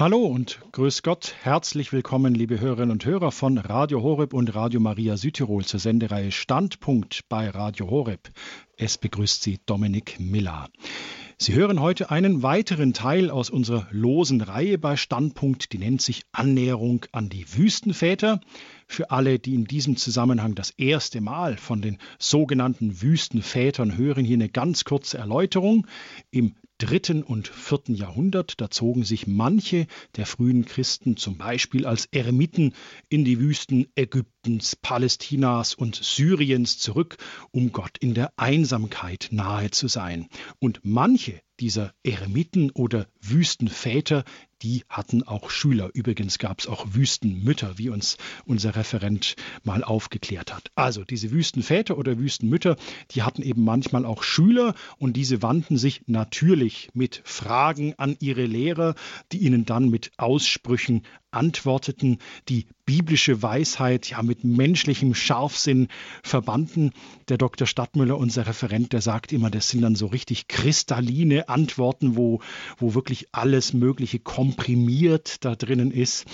Hallo und grüß Gott. Herzlich willkommen, liebe Hörerinnen und Hörer von Radio Horeb und Radio Maria Südtirol zur Sendereihe Standpunkt bei Radio Horeb. Es begrüßt Sie Dominik Miller. Sie hören heute einen weiteren Teil aus unserer losen Reihe bei Standpunkt, die nennt sich Annäherung an die Wüstenväter. Für alle, die in diesem Zusammenhang das erste Mal von den sogenannten Wüstenvätern hören, hier eine ganz kurze Erläuterung. Im dritten und vierten Jahrhundert, da zogen sich manche der frühen Christen zum Beispiel als Eremiten in die Wüsten Ägyptens, Palästinas und Syriens zurück, um Gott in der Einsamkeit nahe zu sein. Und manche dieser Eremiten oder Wüstenväter, die hatten auch Schüler. Übrigens gab es auch Wüstenmütter, wie uns unser Referent mal aufgeklärt hat. Also diese Wüstenväter oder Wüstenmütter, die hatten eben manchmal auch Schüler und diese wandten sich natürlich mit Fragen an ihre Lehrer, die ihnen dann mit Aussprüchen antworteten, die biblische Weisheit ja mit menschlichem Scharfsinn verbanden. Der Dr. Stadtmüller, unser Referent, der sagt immer, das sind dann so richtig kristalline Antworten, wo, wo wirklich alles Mögliche komprimiert da drinnen ist.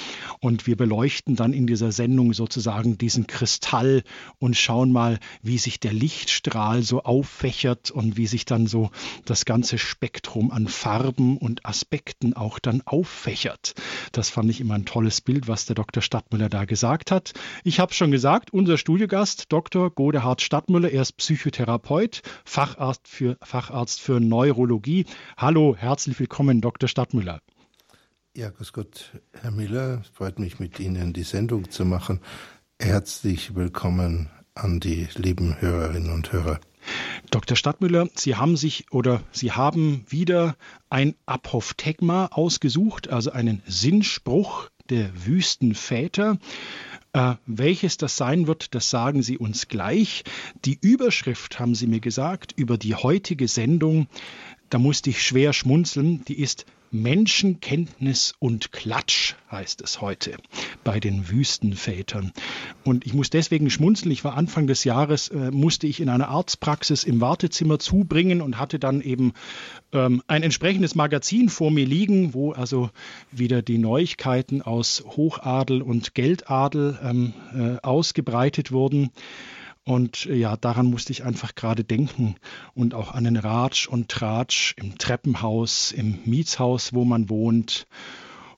Und wir beleuchten dann in dieser Sendung sozusagen diesen Kristall und schauen mal, wie sich der Lichtstrahl so auffächert und wie sich dann so das ganze Spektrum an Farben und Aspekten auch dann auffächert. Das fand ich immer ein tolles Bild, was der Dr. Stadtmüller da gesagt hat. Ich habe schon gesagt, unser Studiogast, Dr. Godehard Stadtmüller, er ist Psychotherapeut, Facharzt für, Facharzt für Neurologie. Hallo, herzlich willkommen, Dr. Stadtmüller. Ja, grüß Gott, Herr Miller. Es freut mich, mit Ihnen die Sendung zu machen. Herzlich willkommen an die lieben Hörerinnen und Hörer. Dr. Stadtmüller, Sie haben sich oder Sie haben wieder ein Apophthegma ausgesucht, also einen Sinnspruch der Wüstenväter. Äh, welches das sein wird, das sagen Sie uns gleich. Die Überschrift, haben Sie mir gesagt, über die heutige Sendung, da musste ich schwer schmunzeln, die ist Menschenkenntnis und Klatsch heißt es heute bei den Wüstenvätern. Und ich muss deswegen schmunzeln. Ich war Anfang des Jahres, äh, musste ich in einer Arztpraxis im Wartezimmer zubringen und hatte dann eben ähm, ein entsprechendes Magazin vor mir liegen, wo also wieder die Neuigkeiten aus Hochadel und Geldadel ähm, äh, ausgebreitet wurden. Und äh, ja, daran musste ich einfach gerade denken und auch an den Ratsch und Tratsch im Treppenhaus, im Mietshaus, wo man wohnt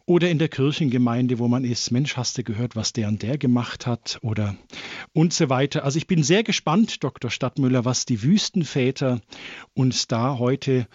oder in der Kirchengemeinde, wo man ist. Mensch, hast du gehört, was der und der gemacht hat oder und so weiter. Also ich bin sehr gespannt, Dr. Stadtmüller, was die Wüstenväter uns da heute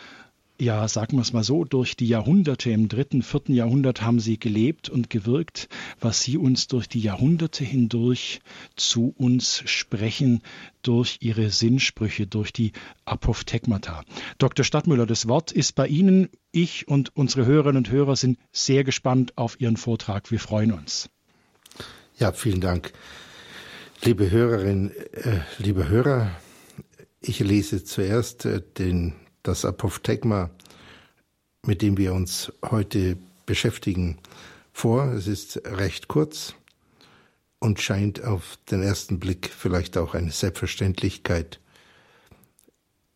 ja, sagen wir es mal so, durch die Jahrhunderte, im dritten, vierten Jahrhundert haben sie gelebt und gewirkt, was sie uns durch die Jahrhunderte hindurch zu uns sprechen, durch ihre Sinnsprüche, durch die Apophthegmata. Dr. Stadtmüller, das Wort ist bei Ihnen. Ich und unsere Hörerinnen und Hörer sind sehr gespannt auf Ihren Vortrag. Wir freuen uns. Ja, vielen Dank. Liebe Hörerinnen, äh, liebe Hörer, ich lese zuerst äh, den das Apophthegma, mit dem wir uns heute beschäftigen, vor. Es ist recht kurz und scheint auf den ersten Blick vielleicht auch eine Selbstverständlichkeit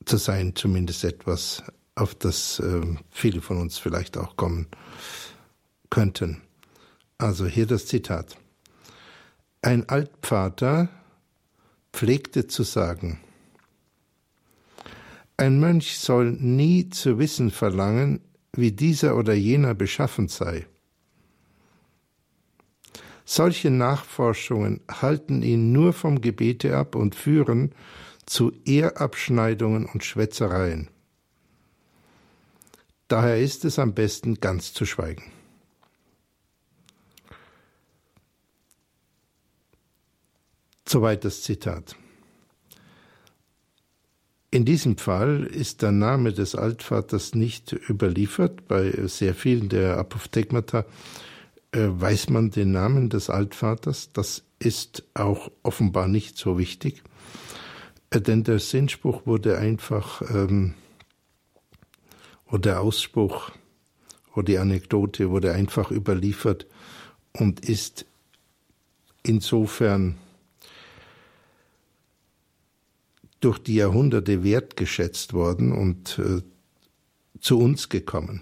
zu sein, zumindest etwas, auf das äh, viele von uns vielleicht auch kommen könnten. Also hier das Zitat. Ein Altvater pflegte zu sagen, ein Mönch soll nie zu wissen verlangen, wie dieser oder jener beschaffen sei. Solche Nachforschungen halten ihn nur vom Gebete ab und führen zu Ehrabschneidungen und Schwätzereien. Daher ist es am besten, ganz zu schweigen. Soweit das Zitat. In diesem Fall ist der Name des Altvaters nicht überliefert. Bei sehr vielen der Apophthegmata äh, weiß man den Namen des Altvaters. Das ist auch offenbar nicht so wichtig, äh, denn der Sinnspruch wurde einfach, ähm, oder der Ausspruch oder die Anekdote wurde einfach überliefert und ist insofern durch die Jahrhunderte wertgeschätzt worden und äh, zu uns gekommen.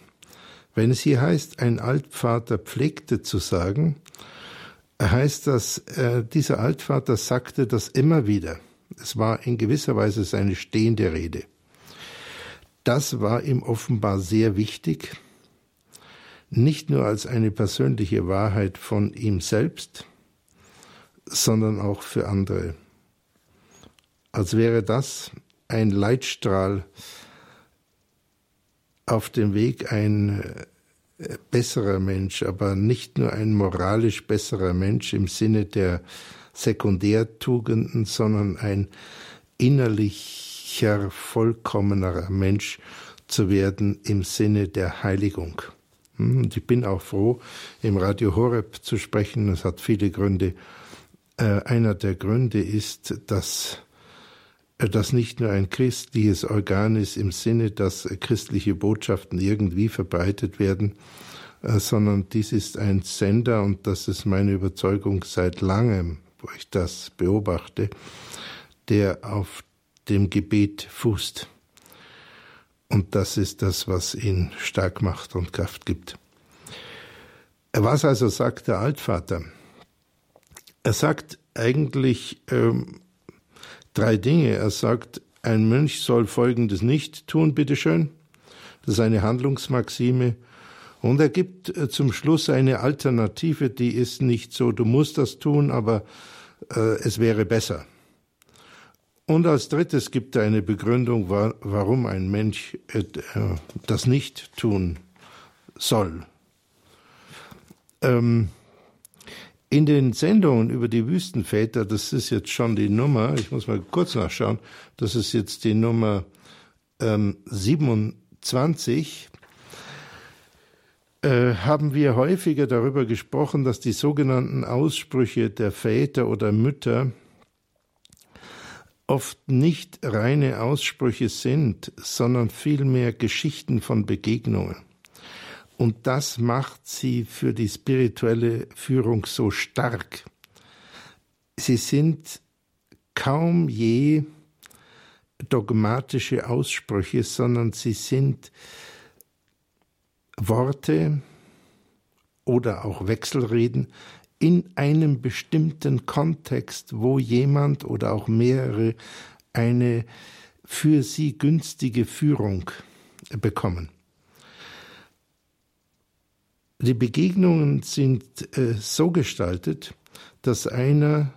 Wenn es hier heißt, ein Altvater pflegte zu sagen, heißt das, äh, dieser Altvater sagte das immer wieder. Es war in gewisser Weise seine stehende Rede. Das war ihm offenbar sehr wichtig, nicht nur als eine persönliche Wahrheit von ihm selbst, sondern auch für andere. Als wäre das ein Leitstrahl auf dem Weg, ein äh, besserer Mensch, aber nicht nur ein moralisch besserer Mensch im Sinne der Sekundärtugenden, sondern ein innerlicher, vollkommenerer Mensch zu werden im Sinne der Heiligung. Hm, und ich bin auch froh, im Radio Horeb zu sprechen. Es hat viele Gründe. Äh, einer der Gründe ist, dass äh, das nicht nur ein christliches Organ ist im Sinne, dass christliche Botschaften irgendwie verbreitet werden, äh, sondern dies ist ein Sender und das ist meine Überzeugung seit langem, wo ich das beobachte, der auf dem Gebet fußt. Und das ist das, was ihn stark macht und Kraft gibt. Was also sagt der Altvater? Er sagt eigentlich, ähm, drei Dinge. Er sagt, ein Mönch soll Folgendes nicht tun, bitteschön. Das ist eine Handlungsmaxime. Und er gibt äh, zum Schluss eine Alternative, die ist nicht so, du musst das tun, aber äh, es wäre besser. Und als drittes gibt er eine Begründung, warum ein Mensch äh, das nicht tun soll. Ähm, in den Sendungen über die Wüstenväter, das ist jetzt schon die Nummer, ich muss mal kurz nachschauen, das ist jetzt die Nummer ähm, 27, äh, haben wir häufiger darüber gesprochen, dass die sogenannten Aussprüche der Väter oder Mütter oft nicht reine Aussprüche sind, sondern vielmehr Geschichten von Begegnungen. Und das macht sie für die spirituelle Führung so stark. Sie sind kaum je dogmatische Aussprüche, sondern sie sind Worte oder auch Wechselreden in einem bestimmten Kontext, wo jemand oder auch mehrere eine für sie günstige Führung bekommen. Die Begegnungen sind äh, so gestaltet, dass einer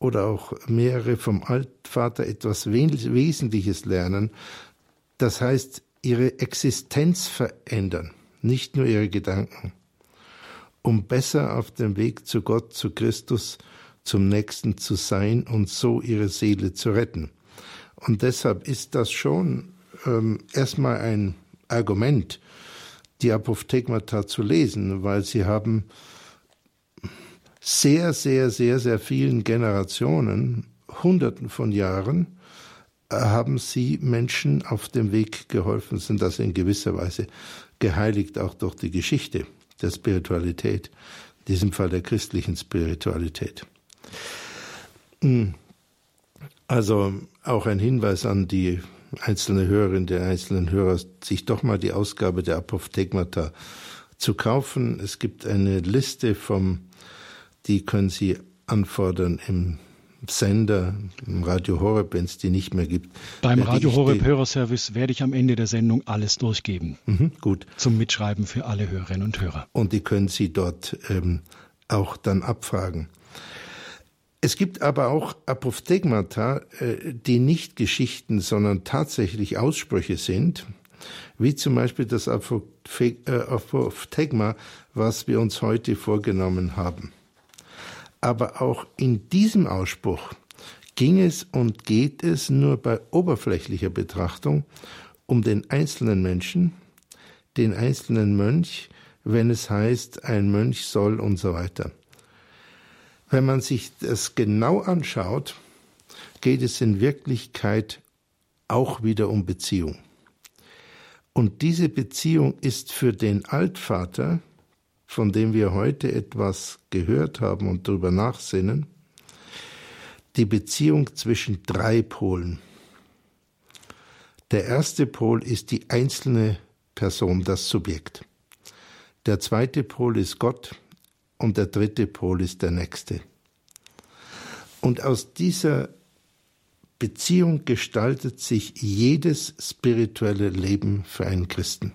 oder auch mehrere vom Altvater etwas Wesentliches lernen, das heißt ihre Existenz verändern, nicht nur ihre Gedanken, um besser auf dem Weg zu Gott, zu Christus, zum Nächsten zu sein und so ihre Seele zu retten. Und deshalb ist das schon ähm, erstmal ein Argument, die Apophthegmata zu lesen, weil sie haben sehr, sehr, sehr, sehr vielen Generationen, Hunderten von Jahren, äh, haben sie Menschen auf dem Weg geholfen, sind das in gewisser Weise geheiligt auch durch die Geschichte der Spiritualität, in diesem Fall der christlichen Spiritualität. Hm. Also auch ein Hinweis an die einzelne Hörerin, der einzelnen Hörer, sich doch mal die Ausgabe der Apophthegmata zu kaufen. Es gibt eine Liste vom, die können Sie anfordern im Sender, im Radio Horeb, wenn es die nicht mehr gibt. Beim Radio Horeb Hörerservice werde ich am Ende der Sendung alles durchgeben. Mhm, gut. Zum Mitschreiben für alle Hörerinnen und Hörer. Und die können Sie dort ähm, auch dann abfragen. Es gibt aber auch Apophthegmata, äh, die nicht Geschichten, sondern tatsächlich Aussprüche sind, wie zum Beispiel das äh, Apophthegma, was wir uns heute vorgenommen haben. Aber auch in diesem Ausspruch ging es und geht es nur bei oberflächlicher Betrachtung um den einzelnen Menschen, den einzelnen Mönch, wenn es heißt, ein Mönch soll und so weiter. Wenn man sich das genau anschaut, geht es in Wirklichkeit auch wieder um Beziehung. Und diese Beziehung ist für den Altvater, von dem wir heute etwas gehört haben und darüber nachsinnen, die Beziehung zwischen drei Polen. Der erste Pol ist die einzelne Person, das Subjekt. Der zweite Pol ist Gott und der dritte Pol ist der nächste. Und aus dieser Beziehung gestaltet sich jedes spirituelle Leben für einen Christen.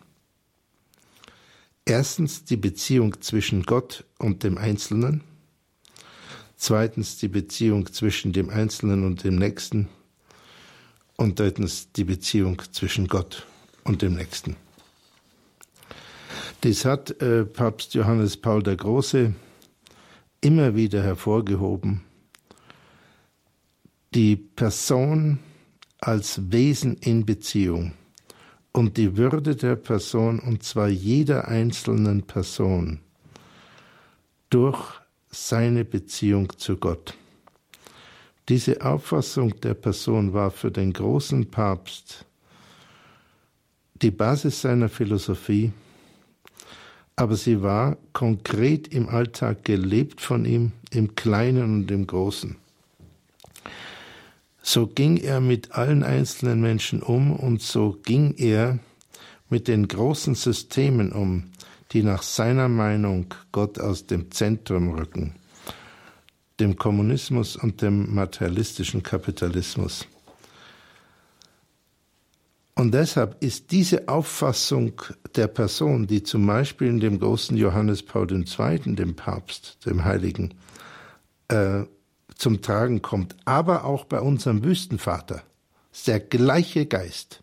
Erstens die Beziehung zwischen Gott und dem Einzelnen. Zweitens die Beziehung zwischen dem Einzelnen und dem Nächsten. Und drittens die Beziehung zwischen Gott und dem Nächsten. Das hat äh, Papst Johannes Paul der Große immer wieder hervorgehoben. Die Person als Wesen in Beziehung und die Würde der Person, und zwar jeder einzelnen Person, durch seine Beziehung zu Gott. Diese Auffassung der Person war für den großen Papst die Basis seiner Philosophie, aber sie war konkret im Alltag gelebt von ihm, im Kleinen und im Großen. So ging er mit allen einzelnen Menschen um und so ging er mit den großen Systemen um, die nach seiner Meinung Gott aus dem Zentrum rücken, dem Kommunismus und dem materialistischen Kapitalismus. Und deshalb ist diese Auffassung der Person, die zum Beispiel in dem großen Johannes Paul II., dem Papst, dem Heiligen, äh, zum Tragen kommt, aber auch bei unserem Wüstenvater, ist der gleiche Geist.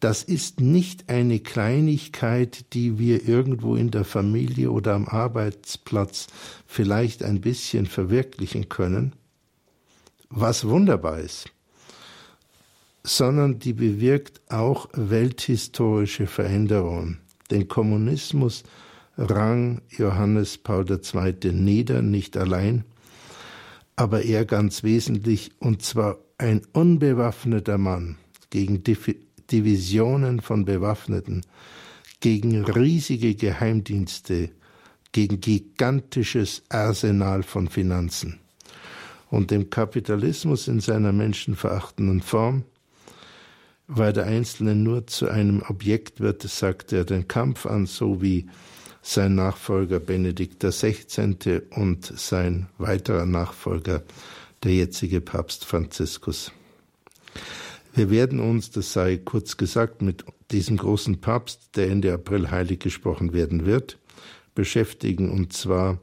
Das ist nicht eine Kleinigkeit, die wir irgendwo in der Familie oder am Arbeitsplatz vielleicht ein bisschen verwirklichen können, was wunderbar ist, sondern die bewirkt auch welthistorische Veränderungen. Den Kommunismus rang Johannes Paul II. nieder, nicht allein, aber er ganz wesentlich, und zwar ein unbewaffneter Mann gegen Divisionen von Bewaffneten, gegen riesige Geheimdienste, gegen gigantisches Arsenal von Finanzen und dem Kapitalismus in seiner menschenverachtenden Form, weil der Einzelne nur zu einem Objekt wird, sagt er den Kampf an, so wie sein Nachfolger Benedikt XVI. und sein weiterer Nachfolger, der jetzige Papst Franziskus. Wir werden uns, das sei kurz gesagt, mit diesem großen Papst, der Ende April heilig gesprochen werden wird, beschäftigen, und zwar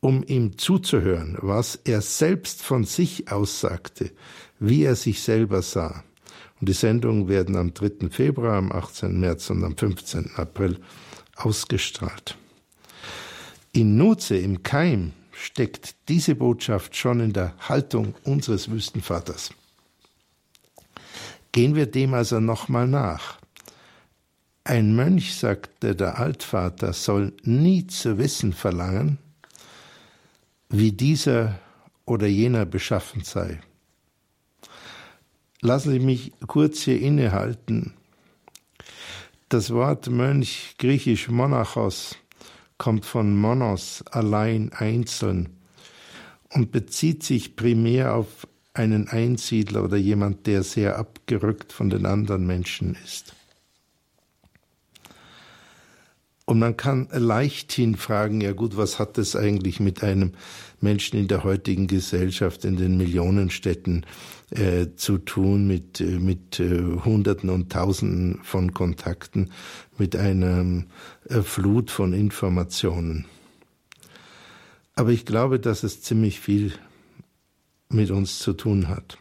um ihm zuzuhören, was er selbst von sich aussagte, wie er sich selber sah, und die Sendungen werden am 3. Februar, am 18. März und am 15. April ausgestrahlt. In Nutze, im Keim, steckt diese Botschaft schon in der Haltung unseres Wüstenvaters. Gehen wir dem also nochmal nach. Ein Mönch, sagte der Altvater, soll nie zu wissen verlangen, wie dieser oder jener beschaffen sei. Lassen Sie mich kurz hier innehalten. Das Wort Mönch, griechisch Monachos, kommt von Monos, allein, einzeln, und bezieht sich primär auf einen Einsiedler oder jemand, der sehr abgerückt von den anderen Menschen ist. Und man kann leichthin fragen, ja gut, was hat das eigentlich mit einem Menschen in der heutigen Gesellschaft, in den Millionenstädten äh, zu tun, mit, äh, mit äh, Hunderten und Tausenden von Kontakten, mit einer äh, Flut von Informationen. Aber ich glaube, dass es ziemlich viel mit uns zu tun hat.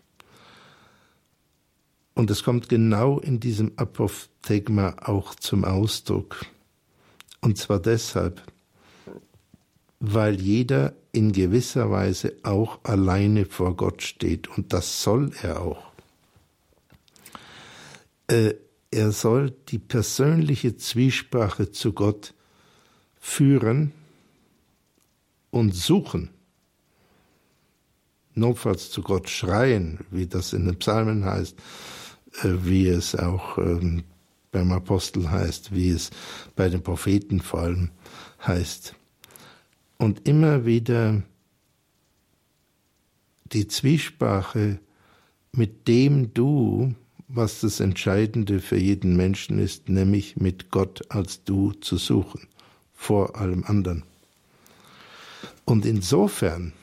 Und es kommt genau in diesem Apophthegma auch zum Ausdruck. Und zwar deshalb, weil jeder in gewisser Weise auch alleine vor Gott steht. Und das soll er auch. Äh, er soll die persönliche Zwiesprache zu Gott führen und suchen. Notfalls zu Gott schreien, wie das in den Psalmen heißt, äh, wie es auch ähm, beim Apostel heißt, wie es bei den Propheten vor allem heißt. Und immer wieder die Zwiesprache mit dem du, was das Entscheidende für jeden Menschen ist, nämlich mit Gott als Du zu suchen, vor allem anderen. Und insofern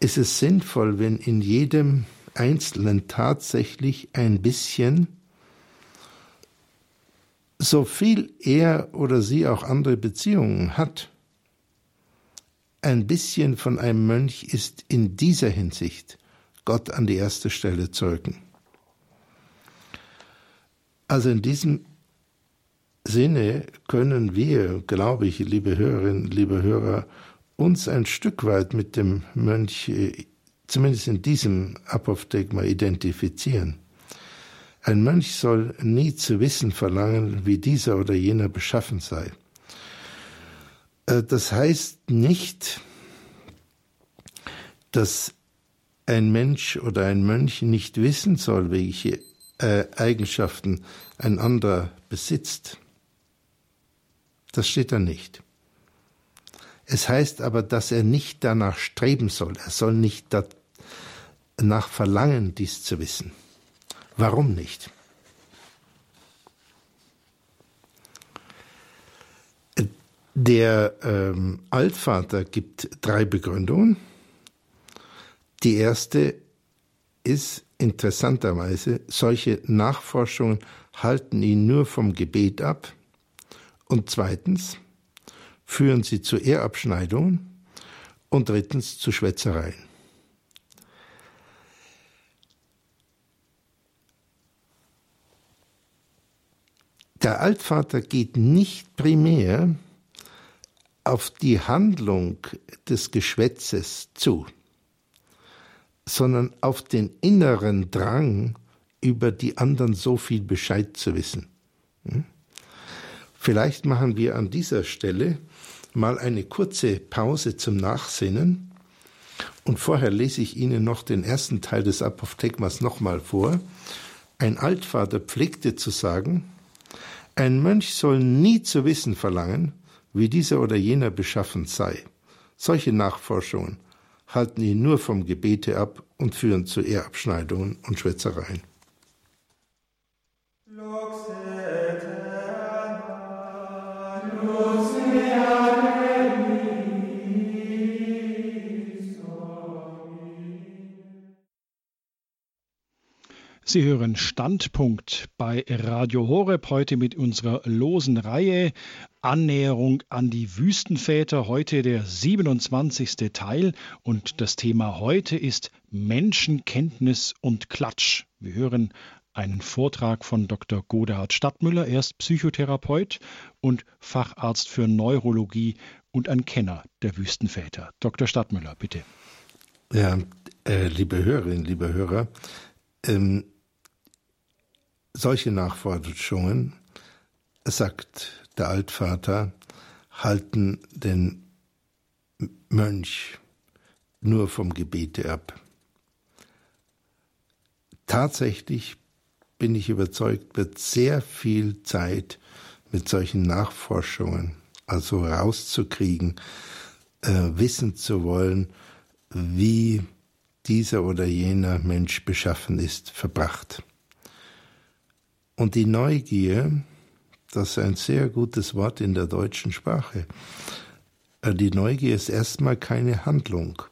ist es sinnvoll, wenn in jedem Einzelnen tatsächlich ein bisschen, so viel er oder sie auch andere Beziehungen hat, ein bisschen von einem Mönch ist in dieser Hinsicht Gott an die erste Stelle zu rücken. Also in diesem Sinne können wir, glaube ich, liebe Hörerinnen, liebe Hörer, uns ein Stück weit mit dem Mönch, äh, zumindest in diesem Apophthegma, identifizieren. Ein Mönch soll nie zu wissen verlangen, wie dieser oder jener beschaffen sei. Äh, das heißt nicht, dass ein Mensch oder ein Mönch nicht wissen soll, welche äh, Eigenschaften ein anderer besitzt. Das steht da nicht. Es heißt aber, dass er nicht danach streben soll. Er soll nicht danach verlangen, dies zu wissen. Warum nicht? Der ähm, Altvater gibt drei Begründungen. Die erste ist interessanterweise, solche Nachforschungen halten ihn nur vom Gebet ab. Und zweitens führen sie zu Ehrabschneidungen. Und drittens zu Schwätzereien. Der Altvater geht nicht primär auf die Handlung des Geschwätzes zu sondern auf den inneren Drang, über die anderen so viel Bescheid zu wissen. Hm? Vielleicht machen wir an dieser Stelle mal eine kurze Pause zum Nachsinnen und vorher lese ich Ihnen noch den ersten Teil des Apophthegmas nochmal vor. Ein Altvater pflegte zu sagen, ein Mönch soll nie zu wissen verlangen, wie dieser oder jener beschaffen sei. Solche Nachforschungen halten ihn nur vom Gebete ab und führen zu Ehrabschneidungen und Schwätzereien. Sie hören Standpunkt bei Radio Horeb heute mit unserer losen Reihe Annäherung an die Wüstenväter, heute der 27. Teil und das Thema heute ist Menschenkenntnis und Klatsch. Wir hören einen Vortrag von Dr. Godehard Stadtmüller. Er ist Psychotherapeut und Facharzt für Neurologie und ein Kenner der Wüstenväter. Dr. Stadtmüller, bitte. Ja, äh, liebe Hörerinnen, liebe Hörer, ähm, solche Nachforschungen, sagt der Altvater, halten den Mönch nur vom Gebete ab. Tatsächlich bin ich überzeugt, wird sehr viel Zeit mit solchen Nachforschungen, also rauszukriegen, äh, wissen zu wollen, wie dieser oder jener Mensch beschaffen ist, verbracht. Und die Neugier, das ist ein sehr gutes Wort in der deutschen Sprache. Äh, die Neugier ist erstmal keine Handlung,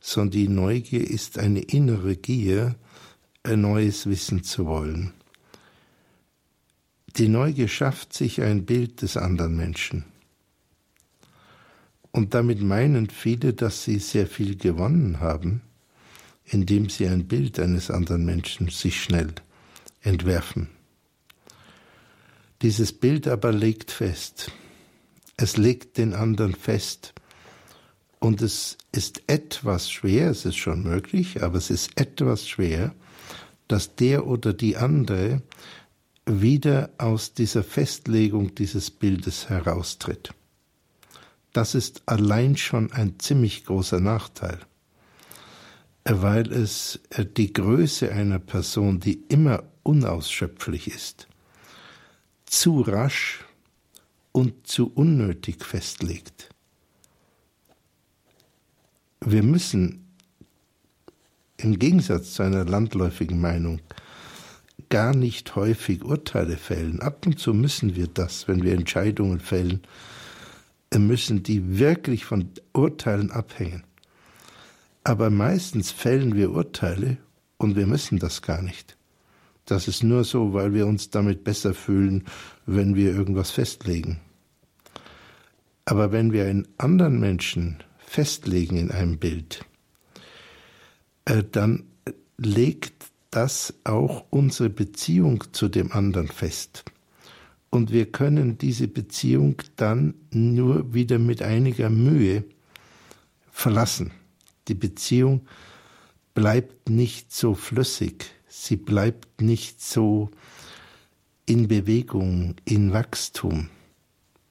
sondern die Neugier ist eine innere Gier, ein neues wissen zu wollen. Die Neugier schafft sich ein Bild des anderen Menschen. Und damit meinen viele, dass sie sehr viel gewonnen haben, indem sie ein Bild eines anderen Menschen sich schnell entwerfen. Dieses Bild aber legt fest. Es legt den anderen fest. Und es ist etwas schwer, es ist schon möglich, aber es ist etwas schwer, dass der oder die andere wieder aus dieser Festlegung dieses Bildes heraustritt. Das ist allein schon ein ziemlich großer Nachteil, weil es die Größe einer Person, die immer unausschöpflich ist, zu rasch und zu unnötig festlegt. Wir müssen im Gegensatz zu einer landläufigen Meinung gar nicht häufig Urteile fällen. Ab und zu müssen wir das, wenn wir Entscheidungen fällen, müssen die wirklich von Urteilen abhängen. Aber meistens fällen wir Urteile und wir müssen das gar nicht. Das ist nur so, weil wir uns damit besser fühlen, wenn wir irgendwas festlegen. Aber wenn wir einen anderen Menschen festlegen in einem Bild, äh, dann legt das auch unsere Beziehung zu dem anderen fest. Und wir können diese Beziehung dann nur wieder mit einiger Mühe verlassen. Die Beziehung bleibt nicht so flüssig, sie bleibt nicht so in Bewegung, in Wachstum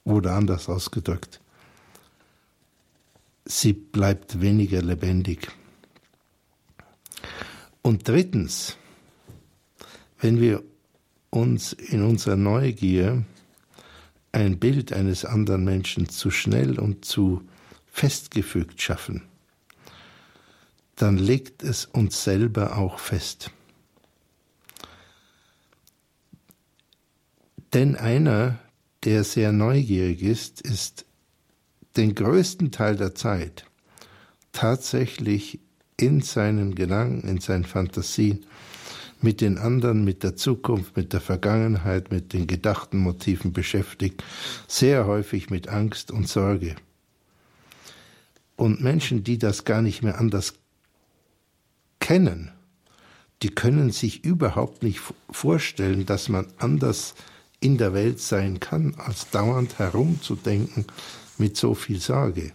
oder anders ausgedrückt. Sie bleibt weniger lebendig. Und drittens, wenn wir uns in unserer Neugier ein Bild eines anderen Menschen zu schnell und zu festgefügt schaffen, dann legt es uns selber auch fest. Denn einer, der sehr neugierig ist, ist den größten Teil der Zeit tatsächlich in seinen Gedanken, in seinen Fantasien mit den anderen, mit der Zukunft, mit der Vergangenheit, mit den gedachten Motiven beschäftigt, sehr häufig mit Angst und Sorge. Und Menschen, die das gar nicht mehr anders kennen, die können sich überhaupt nicht vorstellen, dass man anders in der Welt sein kann, als dauernd herumzudenken mit so viel Sorge.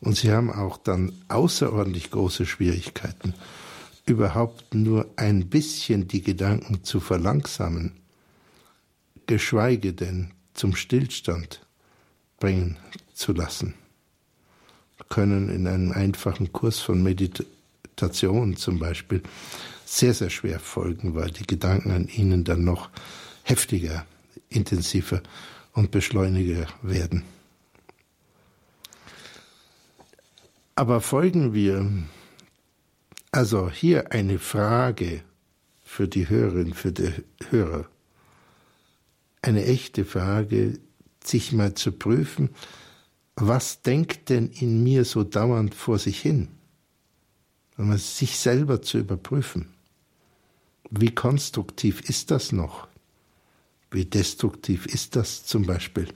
Und sie haben auch dann außerordentlich große Schwierigkeiten, überhaupt nur ein bisschen die Gedanken zu verlangsamen, geschweige denn zum Stillstand bringen zu lassen. Können in einem einfachen Kurs von Meditation zum Beispiel sehr, sehr schwer folgen, weil die Gedanken an ihnen dann noch heftiger, intensiver und beschleuniger werden. Aber folgen wir, also hier eine Frage für die Hörerin, für die Hörer, eine echte Frage, sich mal zu prüfen, was denkt denn in mir so dauernd vor sich hin? sich selber zu überprüfen. Wie konstruktiv ist das noch? Wie destruktiv ist das zum Beispiel?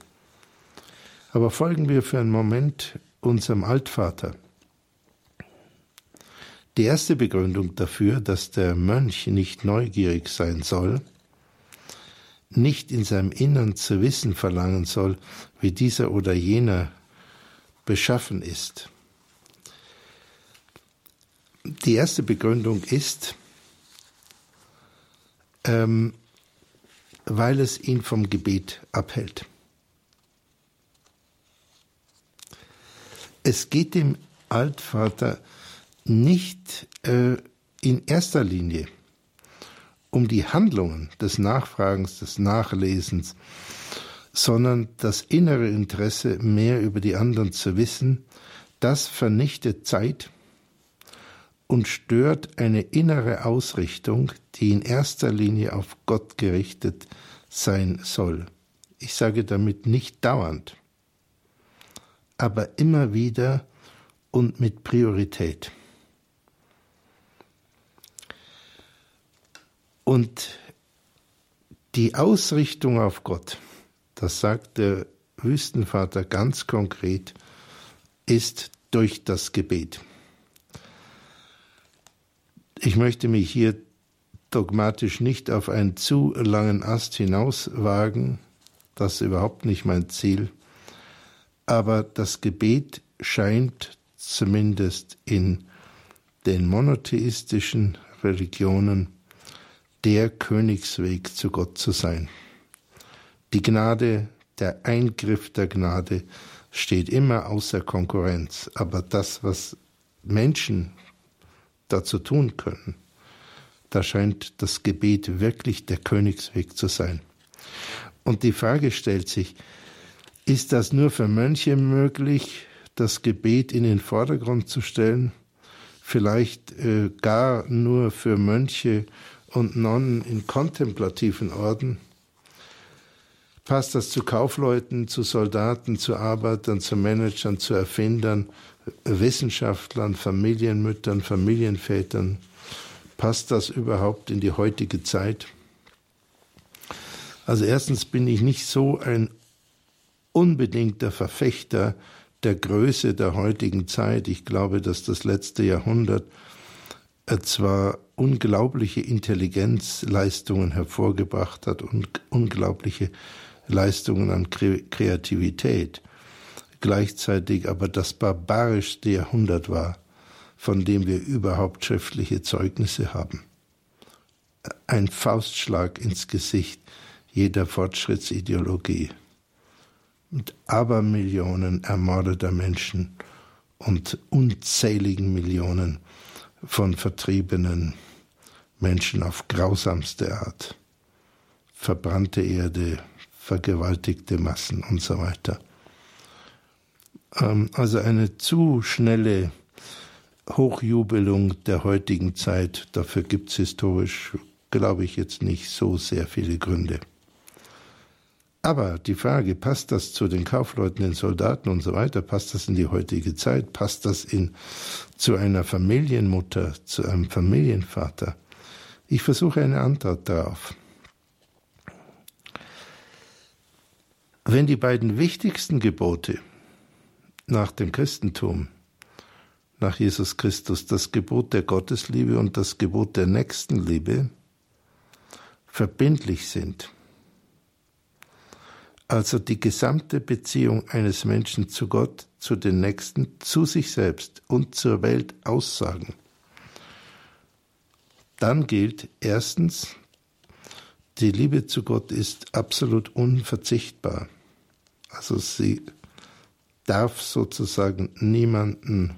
Aber folgen wir für einen Moment unserem Altvater. Die erste Begründung dafür, dass der Mönch nicht neugierig sein soll, nicht in seinem Innern zu wissen verlangen soll, wie dieser oder jener beschaffen ist. Die erste Begründung ist, ähm, weil es ihn vom Gebet abhält. Es geht dem Altvater nicht äh, in erster Linie um die Handlungen des Nachfragens, des Nachlesens, sondern das innere Interesse, mehr über die anderen zu wissen, das vernichtet Zeit und stört eine innere Ausrichtung, die in erster Linie auf Gott gerichtet sein soll. Ich sage damit nicht dauernd, aber immer wieder und mit Priorität. Und die Ausrichtung auf Gott, das sagt der Wüstenvater ganz konkret, ist durch das Gebet. Ich möchte mich hier dogmatisch nicht auf einen zu langen Ast hinauswagen, das ist überhaupt nicht mein Ziel, aber das Gebet scheint zumindest in den monotheistischen Religionen der Königsweg zu Gott zu sein. Die Gnade, der Eingriff der Gnade steht immer außer Konkurrenz, aber das, was Menschen dazu tun können. Da scheint das Gebet wirklich der Königsweg zu sein. Und die Frage stellt sich, ist das nur für Mönche möglich, das Gebet in den Vordergrund zu stellen? vielleicht äh, gar nur für Mönche und Nonnen in kontemplativen Orden? Passt das zu Kaufleuten, zu Soldaten, zu Arbeitern, zu Managern, zu Erfindern, Wissenschaftlern, Familienmüttern, Familienvätern? Passt das überhaupt in die heutige Zeit? Also erstens bin ich nicht so ein unbedingter Verfechter der Größe der heutigen Zeit. Ich glaube, dass das letzte Jahrhundert zwar unglaubliche Intelligenzleistungen hervorgebracht hat und unglaubliche Leistungen an Kreativität, gleichzeitig aber das barbarischste Jahrhundert war, von dem wir überhaupt schriftliche Zeugnisse haben. Ein Faustschlag ins Gesicht jeder Fortschrittsideologie. Mit Abermillionen ermordeter Menschen und unzähligen Millionen von vertriebenen Menschen auf grausamste Art. Verbrannte Erde, vergewaltigte Massen und so weiter. Ähm, also eine zu schnelle Hochjubelung der heutigen Zeit, dafür gibt es historisch, glaube ich, jetzt nicht so sehr viele Gründe. Aber die Frage, passt das zu den Kaufleuten, den Soldaten und so weiter, passt das in die heutige Zeit, passt das in, zu einer Familienmutter, zu einem Familienvater? Ich versuche eine Antwort darauf. Wenn die beiden wichtigsten Gebote nach dem Christentum, nach Jesus Christus, das Gebot der Gottesliebe und das Gebot der Nächstenliebe, verbindlich sind, also die gesamte Beziehung eines Menschen zu Gott, zu den Nächsten, zu sich selbst und zur Welt aussagen, dann gilt erstens, die Liebe zu Gott ist absolut unverzichtbar. Also sie darf sozusagen niemanden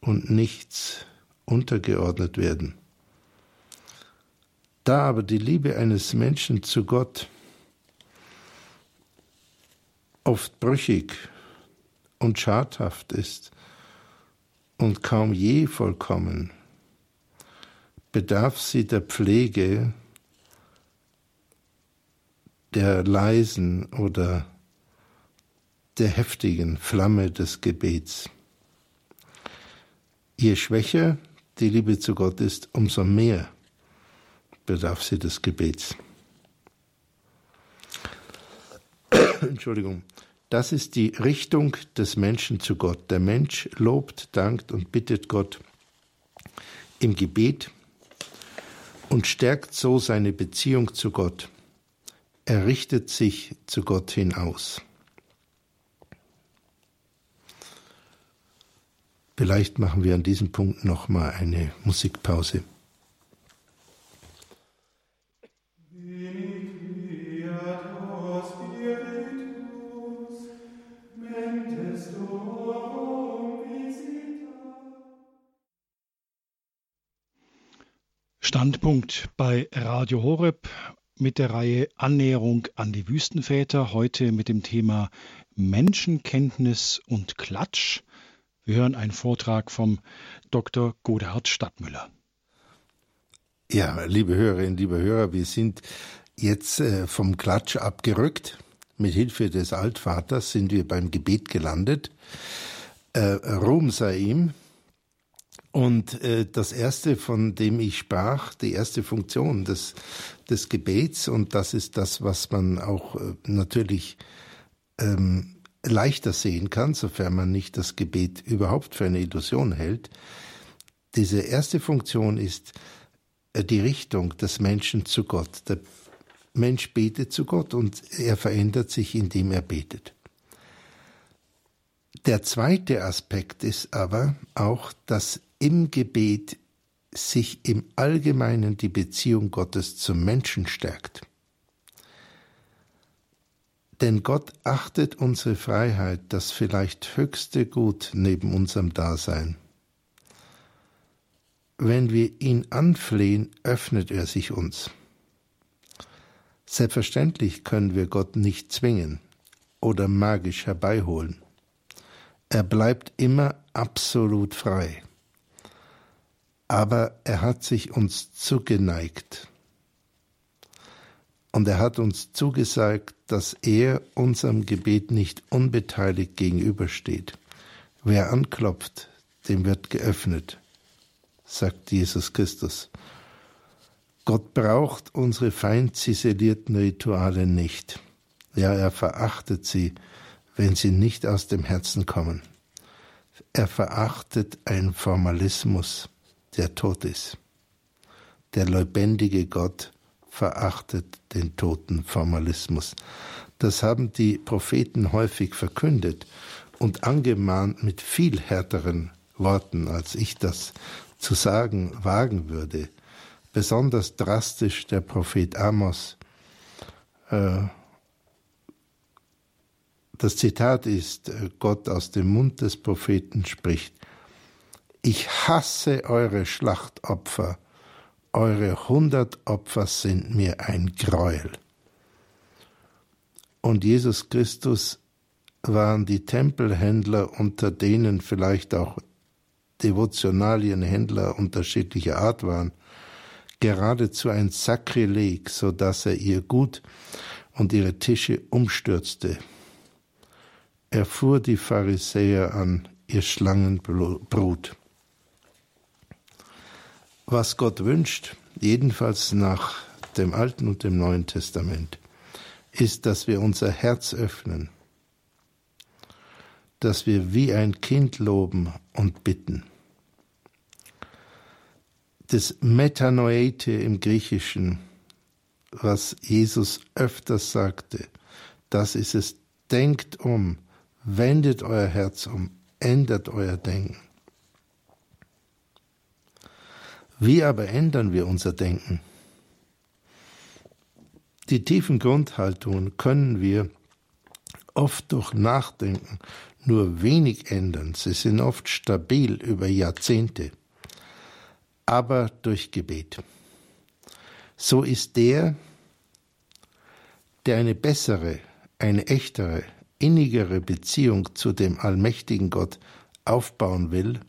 und nichts untergeordnet werden. Da aber die Liebe eines Menschen zu Gott oft brüchig und schadhaft ist und kaum je vollkommen, bedarf sie der Pflege der leisen oder der heftigen Flamme des Gebets. Je schwächer die Liebe zu Gott ist, umso mehr bedarf sie des Gebets. Entschuldigung. Das ist die Richtung des Menschen zu Gott. Der Mensch lobt, dankt und bittet Gott im Gebet und stärkt so seine Beziehung zu Gott. Er richtet sich zu Gott hinaus. Vielleicht machen wir an diesem Punkt noch mal eine Musikpause. Standpunkt bei Radio Horeb mit der Reihe Annäherung an die Wüstenväter, heute mit dem Thema Menschenkenntnis und Klatsch. Wir hören einen Vortrag vom Dr. Godehard Stadtmüller. Ja, liebe Hörerinnen, liebe Hörer, wir sind jetzt äh, vom Klatsch abgerückt. Mit Hilfe des Altvaters sind wir beim Gebet gelandet. Äh, Ruhm sei ihm. Und äh, das erste, von dem ich sprach, die erste Funktion des, des Gebets, und das ist das, was man auch äh, natürlich ähm, leichter sehen kann, sofern man nicht das Gebet überhaupt für eine Illusion hält. Diese erste Funktion ist äh, die Richtung des Menschen zu Gott. Der Mensch betet zu Gott und er verändert sich, indem er betet. Der zweite Aspekt ist aber auch, dass im Gebet sich im Allgemeinen die Beziehung Gottes zum Menschen stärkt. Denn Gott achtet unsere Freiheit, das vielleicht höchste Gut neben unserem Dasein. Wenn wir ihn anflehen, öffnet er sich uns. Selbstverständlich können wir Gott nicht zwingen oder magisch herbeiholen. Er bleibt immer absolut frei. aber er hat sich uns zugeneigt. Und er hat uns zugesagt, dass er unserem Gebet nicht unbeteiligt gegenübersteht. Wer anklopft, dem wird geöffnet, sagt Jesus Christus. Gott braucht unsere fein ziselierten Rituale nicht. Ja, er verachtet sie, wenn sie nicht aus dem Herzen kommen. Er verachtet einen Formalismus, der tot ist. Der lebendige Gott verachtet den toten Formalismus. Das haben die Propheten häufig verkündet und angemahnt mit viel härteren Worten, als ich das zu sagen wagen würde. Besonders drastisch der Prophet Amos. Äh, das Zitat ist, äh, Gott aus dem Mund des Propheten spricht, Ich hasse eure Schlachtopfer eure hundert Opfer sind mir ein Gräuel. Und Jesus Christus waren die Tempelhändler, unter denen vielleicht auch Devotionalienhändler unterschiedlicher Art waren, geradezu ein Sakrileg, so dass er ihr Gut und ihre Tische umstürzte. Er fuhr die Pharisäer an, ihr Schlangenbrut was Gott wünscht, jedenfalls nach dem Alten und dem Neuen Testament, ist, dass wir unser Herz öffnen, dass wir wie ein Kind loben und bitten. Das Metanoete im Griechischen, was Jesus öfters sagte, das ist es, denkt um, wendet euer Herz um, ändert euer Denken. Wie aber ändern wir unser Denken? Die tiefen Grundhaltungen können wir oft durch Nachdenken nur wenig ändern. Sie sind oft stabil über Jahrzehnte, aber durch Gebet. So ist der, der eine bessere, eine echtere, innigere Beziehung zu dem allmächtigen Gott aufbauen will,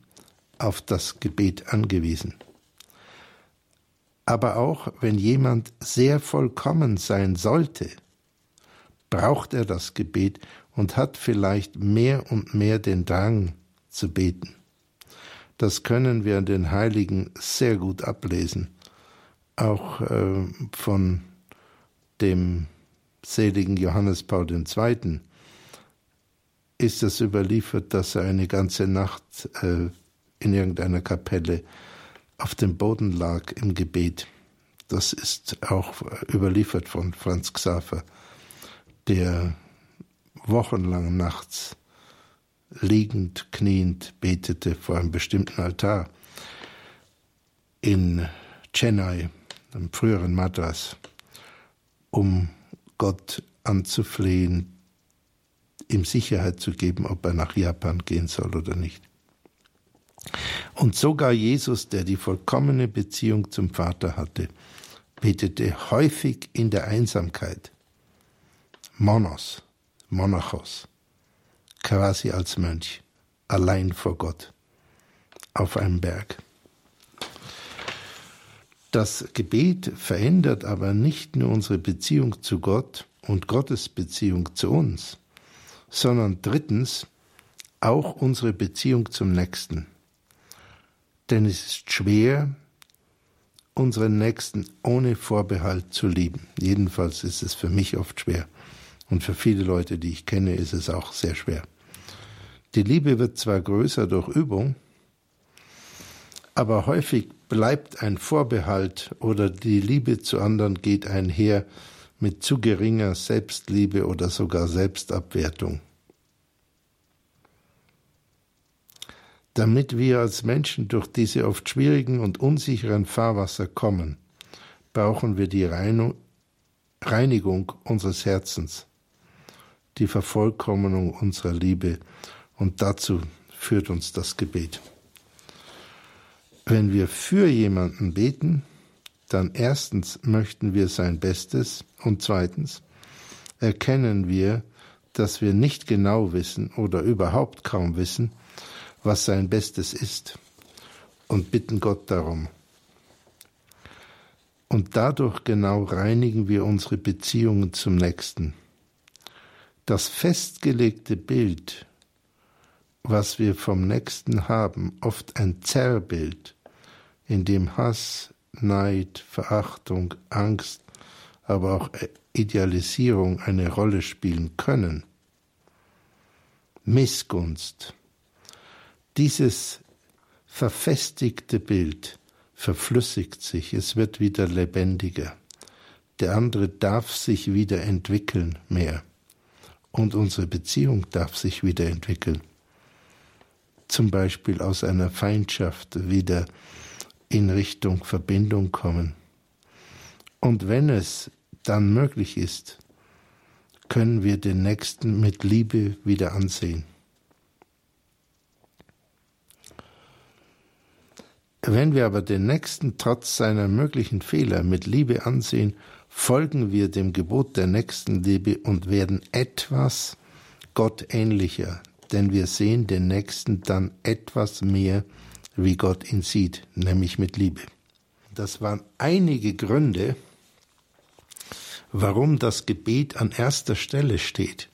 auf das Gebet angewiesen. Aber auch wenn jemand sehr vollkommen sein sollte, braucht er das Gebet und hat vielleicht mehr und mehr den Drang zu beten. Das können wir an den Heiligen sehr gut ablesen, auch äh, von dem seligen Johannes Paul II. ist es überliefert, dass er eine ganze Nacht äh, in irgendeiner Kapelle auf dem Boden lag im Gebet. Das ist auch überliefert von Franz Xaver, der wochenlang nachts liegend, kniend betete vor einem bestimmten Altar in Chennai, im früheren Madras, um Gott anzuflehen, ihm Sicherheit zu geben, ob er nach Japan gehen soll oder nicht. Und sogar Jesus, der die vollkommene Beziehung zum Vater hatte, betete häufig in der Einsamkeit. Monos, Monachos, quasi als Mönch, allein vor Gott, auf einem Berg. Das Gebet verändert aber nicht nur unsere Beziehung zu Gott und Gottes Beziehung zu uns, sondern drittens auch unsere Beziehung zum Nächsten denn es ist schwer, unseren Nächsten ohne Vorbehalt zu lieben. Jedenfalls ist es für mich oft schwer. Und für viele Leute, die ich kenne, ist es auch sehr schwer. Die Liebe wird zwar größer durch Übung, aber häufig bleibt ein Vorbehalt oder die Liebe zu anderen geht einher mit zu geringer Selbstliebe oder sogar Selbstabwertung. Damit wir als Menschen durch diese oft schwierigen und unsicheren Fahrwasser kommen, brauchen wir die Reinigung unseres Herzens, die Vervollkommnung unserer Liebe und dazu führt uns das Gebet. Wenn wir für jemanden beten, dann erstens möchten wir sein Bestes und zweitens erkennen wir, dass wir nicht genau wissen oder überhaupt kaum wissen, was sein Bestes ist. und bitten Gott darum. Und dadurch genau reinigen wir unsere Beziehungen zum Nächsten. Das festgelegte Bild, was wir vom Nächsten haben, oft ein Zerrbild, in dem Hass, Neid, Verachtung, Angst, aber auch Idealisierung eine Rolle spielen können. Missgunst. Dieses verfestigte Bild verflüssigt sich, es wird wieder lebendiger. Der andere darf sich wieder entwickeln mehr. Und unsere Beziehung darf sich wieder entwickeln. Zum Beispiel aus einer Feindschaft wieder in Richtung Verbindung kommen. Und wenn es dann möglich ist, können wir den Nächsten mit Liebe wieder ansehen. Wenn wir aber den Nächsten trotz seiner möglichen Fehler mit Liebe ansehen, folgen wir dem Gebot der Nächstenliebe und werden etwas Gott ähnlicher, denn wir sehen den Nächsten dann etwas mehr, wie Gott ihn sieht, nämlich mit Liebe. Das waren einige Gründe, warum das Gebet an erster Stelle steht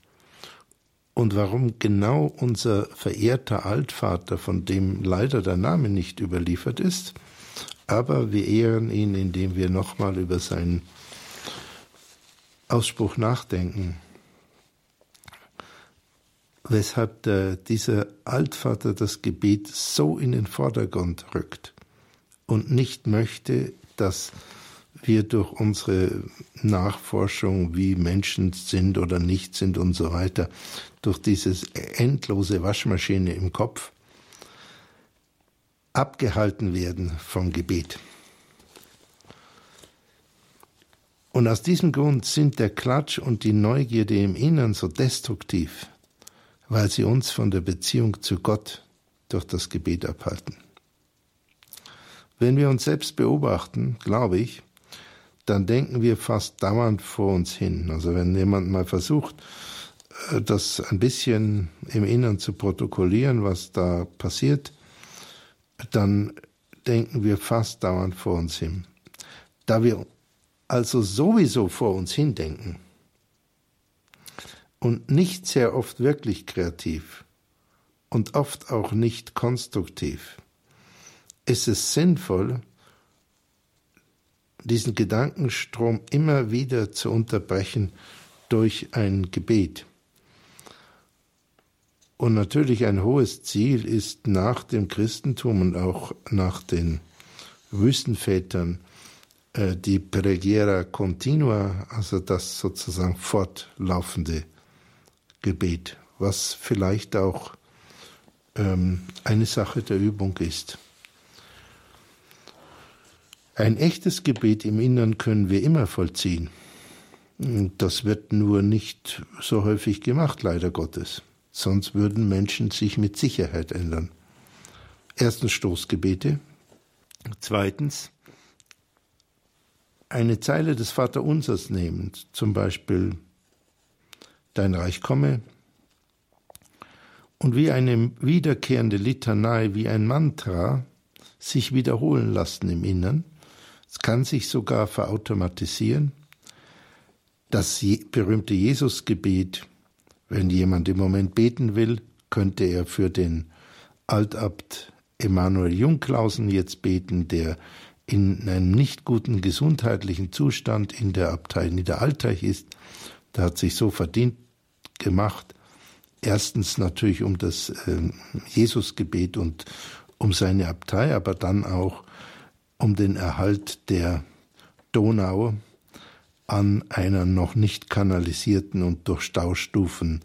und warum genau unser verehrter Altvater, von dem leider der Name nicht überliefert ist, aber wir ehren ihn, indem wir nochmal über seinen Ausspruch nachdenken, weshalb der, dieser Altvater das Gebet so in den Vordergrund rückt und nicht möchte, dass wir durch unsere Nachforschung, wie Menschen sind oder nicht sind und so weiter, durch dieses endlose Waschmaschine im Kopf abgehalten werden vom Gebet. Und aus diesem Grund sind der Klatsch und die Neugierde im Innern so destruktiv, weil sie uns von der Beziehung zu Gott durch das Gebet abhalten. Wenn wir uns selbst beobachten, glaube ich, dann denken wir fast dauernd vor uns hin. Also wenn jemand mal versucht, äh, das ein bisschen im Innern zu protokollieren, was da passiert, dann denken wir fast dauernd vor uns hin. Da wir also sowieso vor uns hin denken und nicht sehr oft wirklich kreativ und oft auch nicht konstruktiv, ist es sinnvoll, diesen Gedankenstrom immer wieder zu unterbrechen durch ein Gebet. Und natürlich ein hohes Ziel ist nach dem Christentum und auch nach den Wüstenvätern äh, die Preghiera continua, also das sozusagen fortlaufende Gebet, was vielleicht auch ähm, eine Sache der Übung ist. Ein echtes Gebet im Innern können wir immer vollziehen. Das wird nur nicht so häufig gemacht, leider Gottes. Sonst würden Menschen sich mit Sicherheit ändern. Erstens Stoßgebete. Zweitens eine Zeile des Vaterunsers nehmend, zum Beispiel Dein Reich komme, und wie eine wiederkehrende Litanei, wie ein Mantra, sich wiederholen lassen im Innern, es kann sich sogar verautomatisieren. Das berühmte Jesusgebet, wenn jemand im Moment beten will, könnte er für den Altabt Emanuel Jungklausen jetzt beten, der in einem nicht guten gesundheitlichen Zustand in der Abtei Niederalteich ist. Der hat sich so verdient gemacht. Erstens natürlich um das äh, Jesusgebet und um seine Abtei, aber dann auch um den Erhalt der Donau an einer noch nicht kanalisierten und durch Staustufen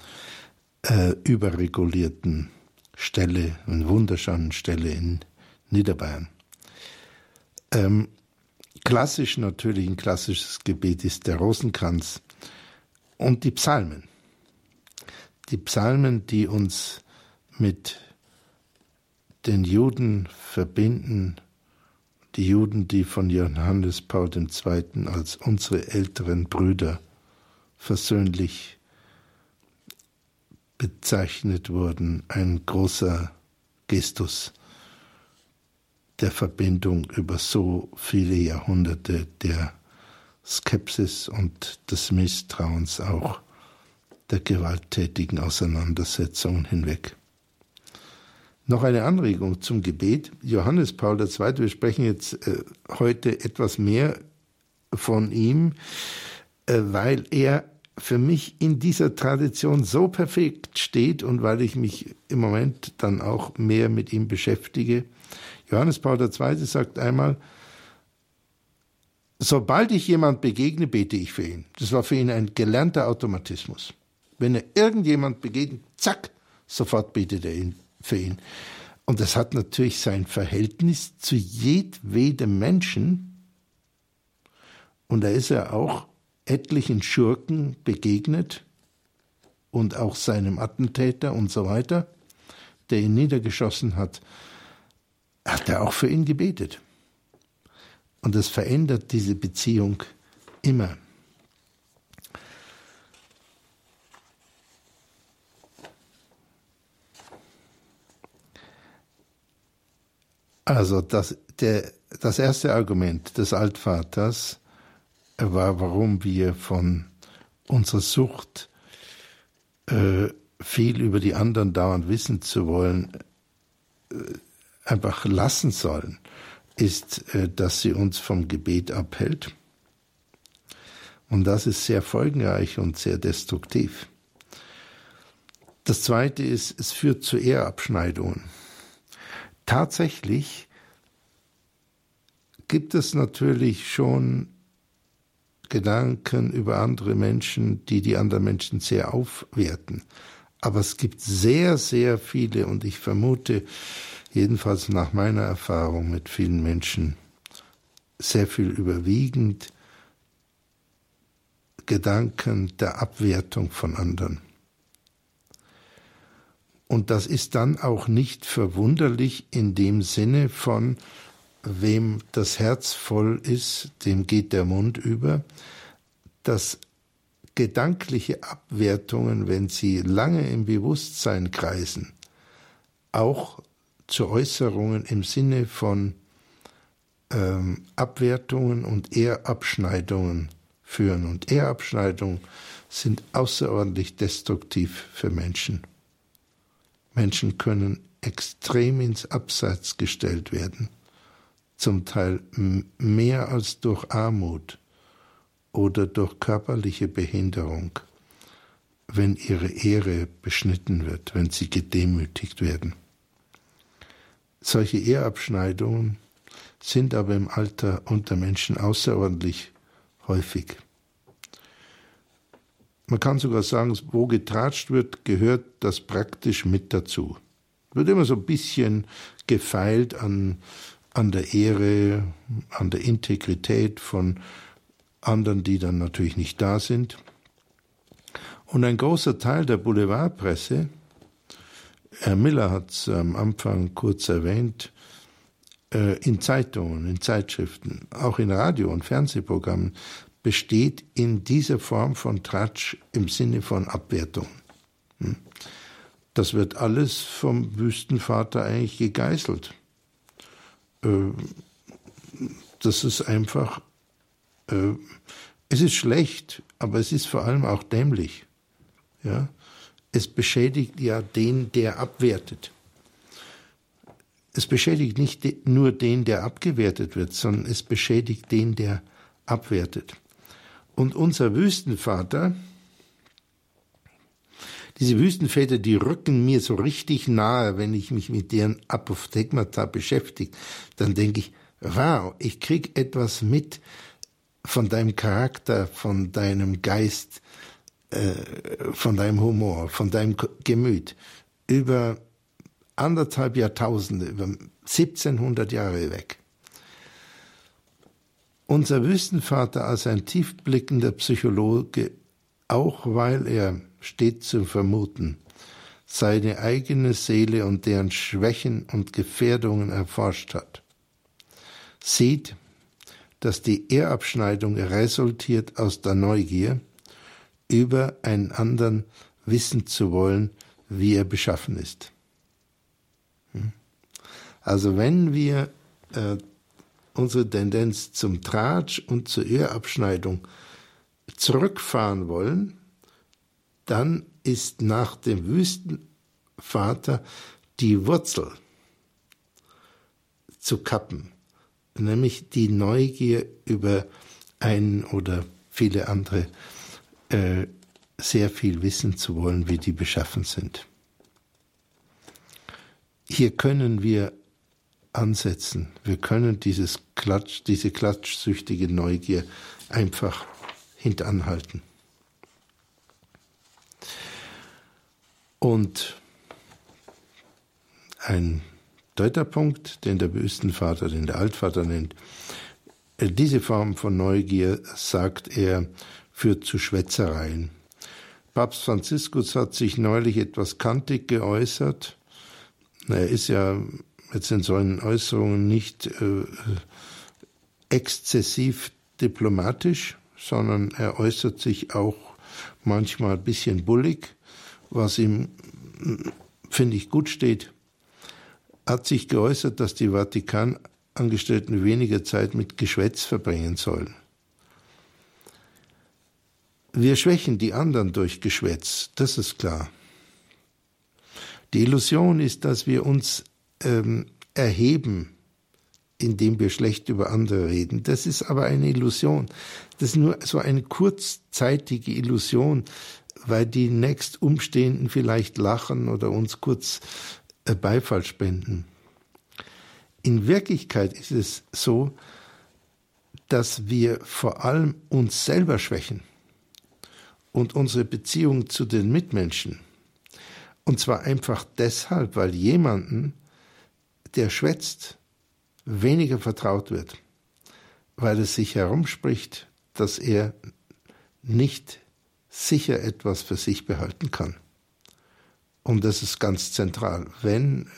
äh, überregulierten Stelle, eine wunderschönen Stelle in Niederbayern. Ähm, klassisch natürlich, ein klassisches Gebet ist der Rosenkranz und die Psalmen. Die Psalmen, die uns mit den Juden verbinden, die Juden, die von Johannes Paul II. als unsere älteren Brüder versöhnlich bezeichnet wurden, ein großer Gestus der Verbindung über so viele Jahrhunderte der Skepsis und des Misstrauens auch der gewalttätigen Auseinandersetzungen hinweg. Noch eine Anregung zum Gebet. Johannes Paul II., wir sprechen jetzt äh, heute etwas mehr von ihm, äh, weil er für mich in dieser Tradition so perfekt steht und weil ich mich im Moment dann auch mehr mit ihm beschäftige. Johannes Paul II. sagt einmal, sobald ich jemand begegne, bete ich für ihn. Das war für ihn ein gelernter Automatismus. Wenn er irgendjemand begegnet, zack, sofort betet er ihn für ihn. Und das hat natürlich sein Verhältnis zu jedwedem Menschen. Und da ist er auch etlichen Schurken begegnet und auch seinem Attentäter und so weiter, der ihn niedergeschossen hat, hat er auch für ihn gebetet. Und das verändert diese Beziehung immer. Also das, der, das erste Argument des Altvaters war, warum wir von unserer Sucht, äh, viel über die anderen dauernd wissen zu wollen, äh, einfach lassen sollen, ist, äh, dass sie uns vom Gebet abhält. Und das ist sehr folgenreich und sehr destruktiv. Das Zweite ist, es führt zu Ehrabschneidungen. Tatsächlich gibt es natürlich schon Gedanken über andere Menschen, die die anderen Menschen sehr aufwerten. Aber es gibt sehr, sehr viele, und ich vermute, jedenfalls nach meiner Erfahrung mit vielen Menschen, sehr viel überwiegend Gedanken der Abwertung von anderen. Und das ist dann auch nicht verwunderlich in dem Sinne von, wem das Herz voll ist, dem geht der Mund über, dass gedankliche Abwertungen, wenn sie lange im Bewusstsein kreisen, auch zu Äußerungen im Sinne von ähm, Abwertungen und Ehrabschneidungen führen. Und Ehrabschneidungen sind außerordentlich destruktiv für Menschen. Menschen können extrem ins Abseits gestellt werden, zum Teil mehr als durch Armut oder durch körperliche Behinderung, wenn ihre Ehre beschnitten wird, wenn sie gedemütigt werden. Solche Ehrabschneidungen sind aber im Alter unter Menschen außerordentlich häufig. Man kann sogar sagen, wo getratscht wird, gehört das praktisch mit dazu. Wird immer so ein bisschen gefeilt an, an der Ehre, an der Integrität von anderen, die dann natürlich nicht da sind. Und ein großer Teil der Boulevardpresse, Herr Miller hat es am Anfang kurz erwähnt, äh, in Zeitungen, in Zeitschriften, auch in Radio- und Fernsehprogrammen besteht in dieser Form von Tratsch im Sinne von Abwertung. Hm? Das wird alles vom Wüstenvater eigentlich gegeißelt. Äh, das ist einfach, äh, es ist schlecht, aber es ist vor allem auch dämlich. Ja? Es beschädigt ja den, der abwertet. Es beschädigt nicht nur den, der abgewertet wird, sondern es beschädigt den, der abwertet. Und unser Wüstenvater, diese Wüstenväter, die rücken mir so richtig nahe, wenn ich mich mit deren Apophthegmata beschäftige. Dann denke ich, wow, ich krieg etwas mit von deinem Charakter, von deinem Geist, äh, von deinem Humor, von deinem Gemüt über anderthalb Jahrtausende, über 1700 Jahre weg. Unser Wüstenvater als ein tiefblickender Psychologe, auch weil er, steht zu vermuten, seine eigene Seele und deren Schwächen und Gefährdungen erforscht hat, sieht, dass die Ehrabschneidung resultiert aus der Neugier, über einen anderen wissen zu wollen, wie er beschaffen ist. Hm? Also wenn wir äh, unsere Tendenz zum Tratsch und zur Ehrabschneidung zurückfahren wollen, dann ist nach dem Wüstenvater die Wurzel zu kappen, nämlich die Neugier über einen oder viele andere äh, sehr viel wissen zu wollen, wie die beschaffen sind. Hier können wir ansetzen. Wir können dieses Klatsch, diese klatschsüchtige Neugier einfach hintanhalten. Und ein dritter Punkt, den der Wüstenvater, den der Altvater nennt, äh, diese Form von Neugier, sagt er, führt zu Schwätzereien. Papst Franziskus hat sich neulich etwas kantig geäußert. Er ist ja jetzt in solchen Äußerungen nicht äh, exzessiv diplomatisch, sondern er äußert sich auch manchmal ein bisschen bullig, was ihm, finde ich, gut steht. Hat sich geäußert, dass die Vatikanangestellten weniger Zeit mit Geschwätz verbringen sollen. Wir schwächen die anderen durch Geschwätz, das ist klar. Die Illusion ist, dass wir uns ähm, erheben, indem wir schlecht über andere reden. Das ist aber eine Illusion. Das ist nur so eine kurzzeitige Illusion, weil die nächstumstehenden vielleicht lachen oder uns kurz äh, Beifall spenden. In Wirklichkeit ist es so, dass wir vor allem uns selber schwächen und unsere Beziehung zu den Mitmenschen. Und zwar einfach deshalb, weil jemanden, der schwätzt, weniger vertraut wird, weil es sich herumspricht, dass er nicht sicher etwas für sich behalten kann. Und das ist ganz zentral. Wenn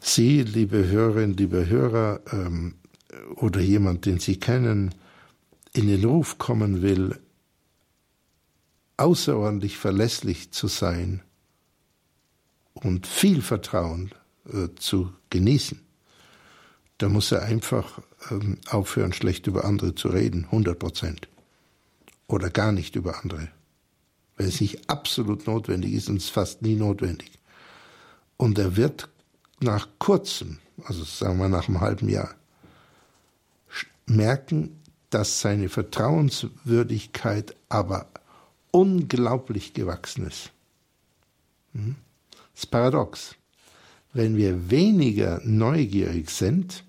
Sie, liebe Hörerinnen, liebe Hörer, ähm, oder jemand, den Sie kennen, in den Ruf kommen will, außerordentlich verlässlich zu sein und viel Vertrauen äh, zu genießen, da muss er einfach ähm, aufhören, schlecht über andere zu reden, 100 Prozent. Oder gar nicht über andere. Weil es nicht absolut notwendig ist und es ist fast nie notwendig. Und er wird nach kurzem, also sagen wir nach einem halben Jahr, merken, dass seine Vertrauenswürdigkeit aber unglaublich gewachsen ist. Hm? Das ist paradox. Wenn wir weniger neugierig sind,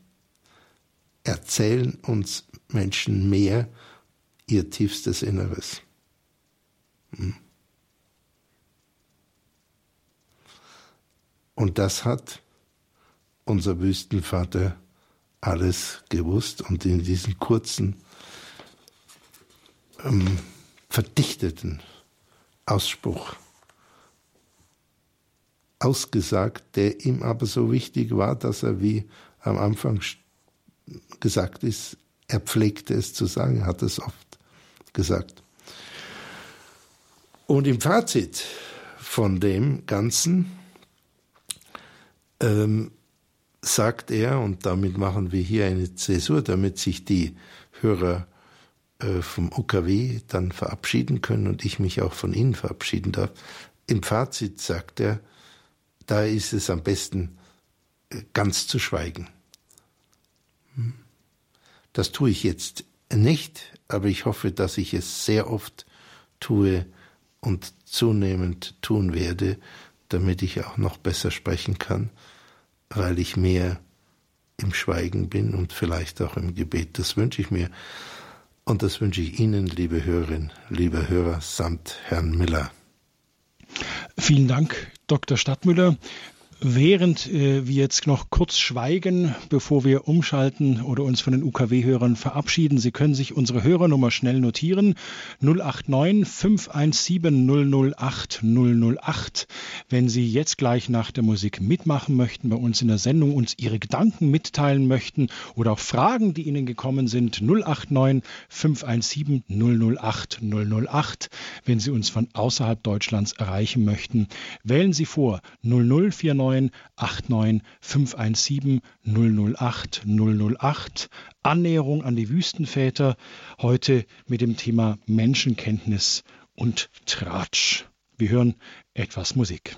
erzählen uns Menschen mehr ihr tiefstes Inneres. Hm? Und das hat unser Wüstenvater alles gewusst und in diesen kurzen, ähm, verdichteten Ausspruch ausgesagt, der ihm aber so wichtig war, dass er, wie am Anfang gesagt ist, er pflegte es zu sagen, er hat es oft gesagt. Und im Fazit von dem Ganzen ähm, sagt er, und damit machen wir hier eine Zäsur, damit sich die Hörer äh, vom UKW dann verabschieden können und ich mich auch von Ihnen verabschieden darf. Im Fazit sagt er, da ist es am besten, äh, ganz zu schweigen. Hm? Das tue ich jetzt nicht, aber ich hoffe, dass ich es sehr oft tue und zunehmend tun werde, damit ich auch noch besser sprechen kann, weil ich mehr im Schweigen bin und vielleicht auch im Gebet. Das wünsche ich mir. Und das wünsche ich Ihnen, liebe Hörerinnen, liebe Hörer, samt Herrn Miller. Vielen Dank, Dr. Stadtmüller. Während äh, wir jetzt noch kurz schweigen, bevor wir umschalten oder uns von den UKW-Hörern verabschieden, Sie können sich unsere Hörernummer schnell notieren. 089 517 008 008. Wenn Sie jetzt gleich nach der Musik mitmachen möchten, bei uns in der Sendung uns Ihre Gedanken mitteilen möchten oder auch Fragen, die Ihnen gekommen sind, 089 517 008 008. Wenn Sie uns von außerhalb Deutschlands erreichen möchten, wählen Sie vor 0049 089 89 517 008 008. Annäherung an die Wüstenväter. Heute mit dem Thema Menschenkenntnis und Tratsch. Wir hören etwas Musik.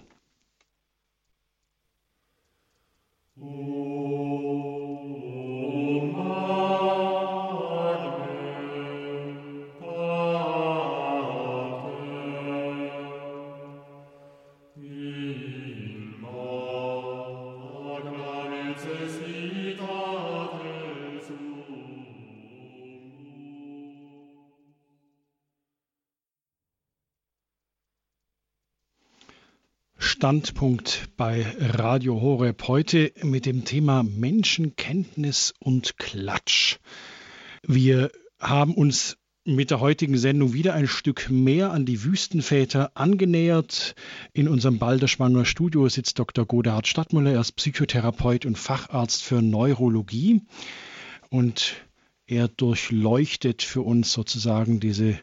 Standpunkt bei Radio Horeb heute mit dem Thema Menschenkenntnis und Klatsch. Wir haben uns mit der heutigen Sendung wieder ein Stück mehr an die Wüstenväter angenähert. In unserem Balderschwanger Studio sitzt Dr. Godehard Stadtmüller, er ist Psychotherapeut und Facharzt für Neurologie. Und er durchleuchtet für uns sozusagen diese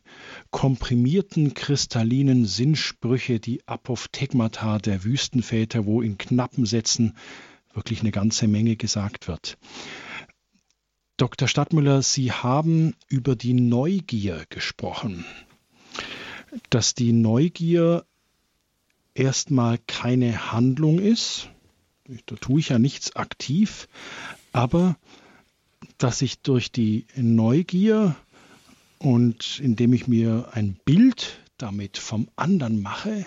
komprimierten kristallinen Sinnsprüche, die Apophthegmata der Wüstenväter, wo in knappen Sätzen wirklich eine ganze Menge gesagt wird. Dr. Stadtmüller, Sie haben über die Neugier gesprochen, dass die Neugier erstmal keine Handlung ist, da tue ich ja nichts aktiv, aber dass ich durch die Neugier und indem ich mir ein Bild damit vom anderen mache,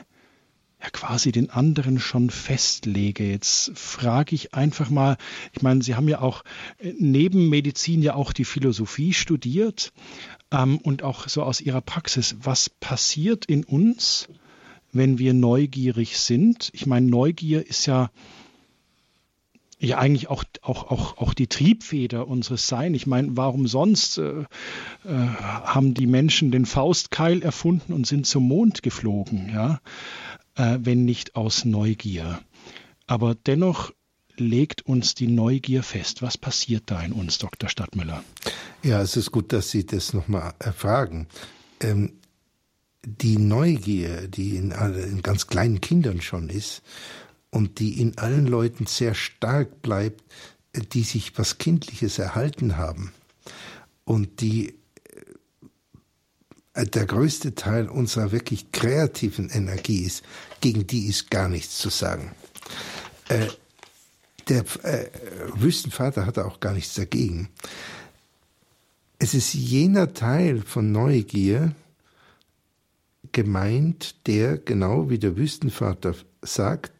ja quasi den anderen schon festlege. Jetzt frage ich einfach mal, ich meine, Sie haben ja auch äh, neben Medizin ja auch die Philosophie studiert ähm, und auch so aus Ihrer Praxis, was passiert in uns, wenn wir neugierig sind? Ich meine, Neugier ist ja ja eigentlich auch, auch, auch, auch die Triebfeder unseres Sein. Ich meine, warum sonst äh, äh, haben die Menschen den Faustkeil erfunden und sind zum Mond geflogen, ja, äh, wenn nicht aus Neugier. Aber dennoch legt uns die Neugier fest. Was passiert da in uns, Dr. Stadtmüller? Ja, es ist gut, dass Sie das nochmal erfragen. Ähm, die Neugier, die in, in ganz kleinen Kindern schon ist, und die in allen Leuten sehr stark bleibt, die sich was Kindliches erhalten haben und die äh, der größte Teil unserer wirklich kreativen Energie ist, gegen die ist gar nichts zu sagen. Äh, der äh, Wüstenvater hatte auch gar nichts dagegen. Es ist jener Teil von Neugier gemeint, der genau wie der Wüstenvater sagt,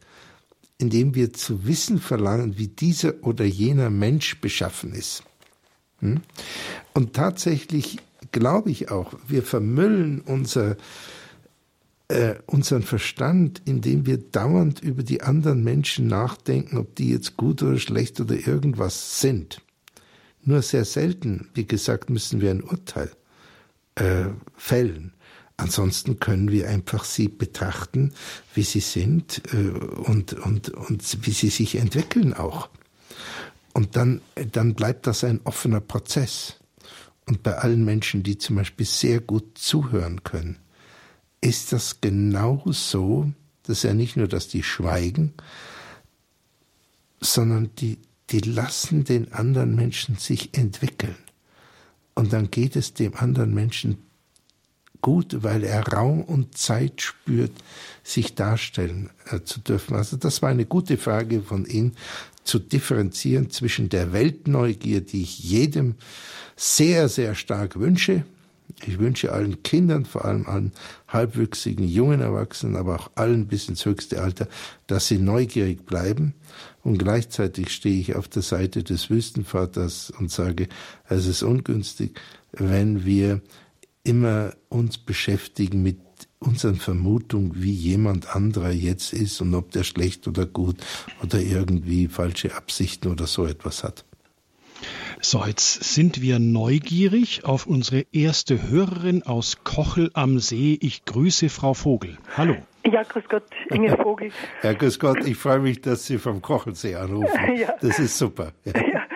indem wir zu wissen verlangen, wie dieser oder jener Mensch beschaffen ist. Hm? Und tatsächlich glaube ich auch, wir vermüllen unser, äh, unseren Verstand, indem wir dauernd über die anderen Menschen nachdenken, ob die jetzt gut oder schlecht oder irgendwas sind. Nur sehr selten, wie gesagt, müssen wir ein Urteil äh, fällen. Ansonsten können wir einfach sie betrachten, wie sie sind äh, und, und, und wie sie sich entwickeln auch. Und dann, dann bleibt das ein offener Prozess. Und bei allen Menschen, die zum Beispiel sehr gut zuhören können, ist das genau so, dass ja nicht nur, dass die schweigen, sondern die, die lassen den anderen Menschen sich entwickeln. Und dann geht es dem anderen Menschen gut, weil er Raum und Zeit spürt, sich darstellen äh, zu dürfen. Also das war eine gute Frage von Ihnen, zu differenzieren zwischen der Weltneugier, die ich jedem sehr, sehr stark wünsche. Ich wünsche allen Kindern, vor allem allen halbwüchsigen jungen Erwachsenen, aber auch allen bis ins höchste Alter, dass sie neugierig bleiben. Und gleichzeitig stehe ich auf der Seite des Wüstenvaters und sage, es ist ungünstig, wenn wir immer uns beschäftigen mit unseren Vermutungen, wie jemand anderer jetzt ist und ob der schlecht oder gut oder irgendwie falsche Absichten oder so etwas hat. So, jetzt sind wir neugierig auf unsere erste Hörerin aus Kochel am See. Ich grüße Frau Vogel. Hallo. Ja, grüß Gott, Inge Vogel. ja, grüß Gott, ich freue mich, dass Sie vom Kochelsee anrufen. Ja. Das ist super. Ja. ja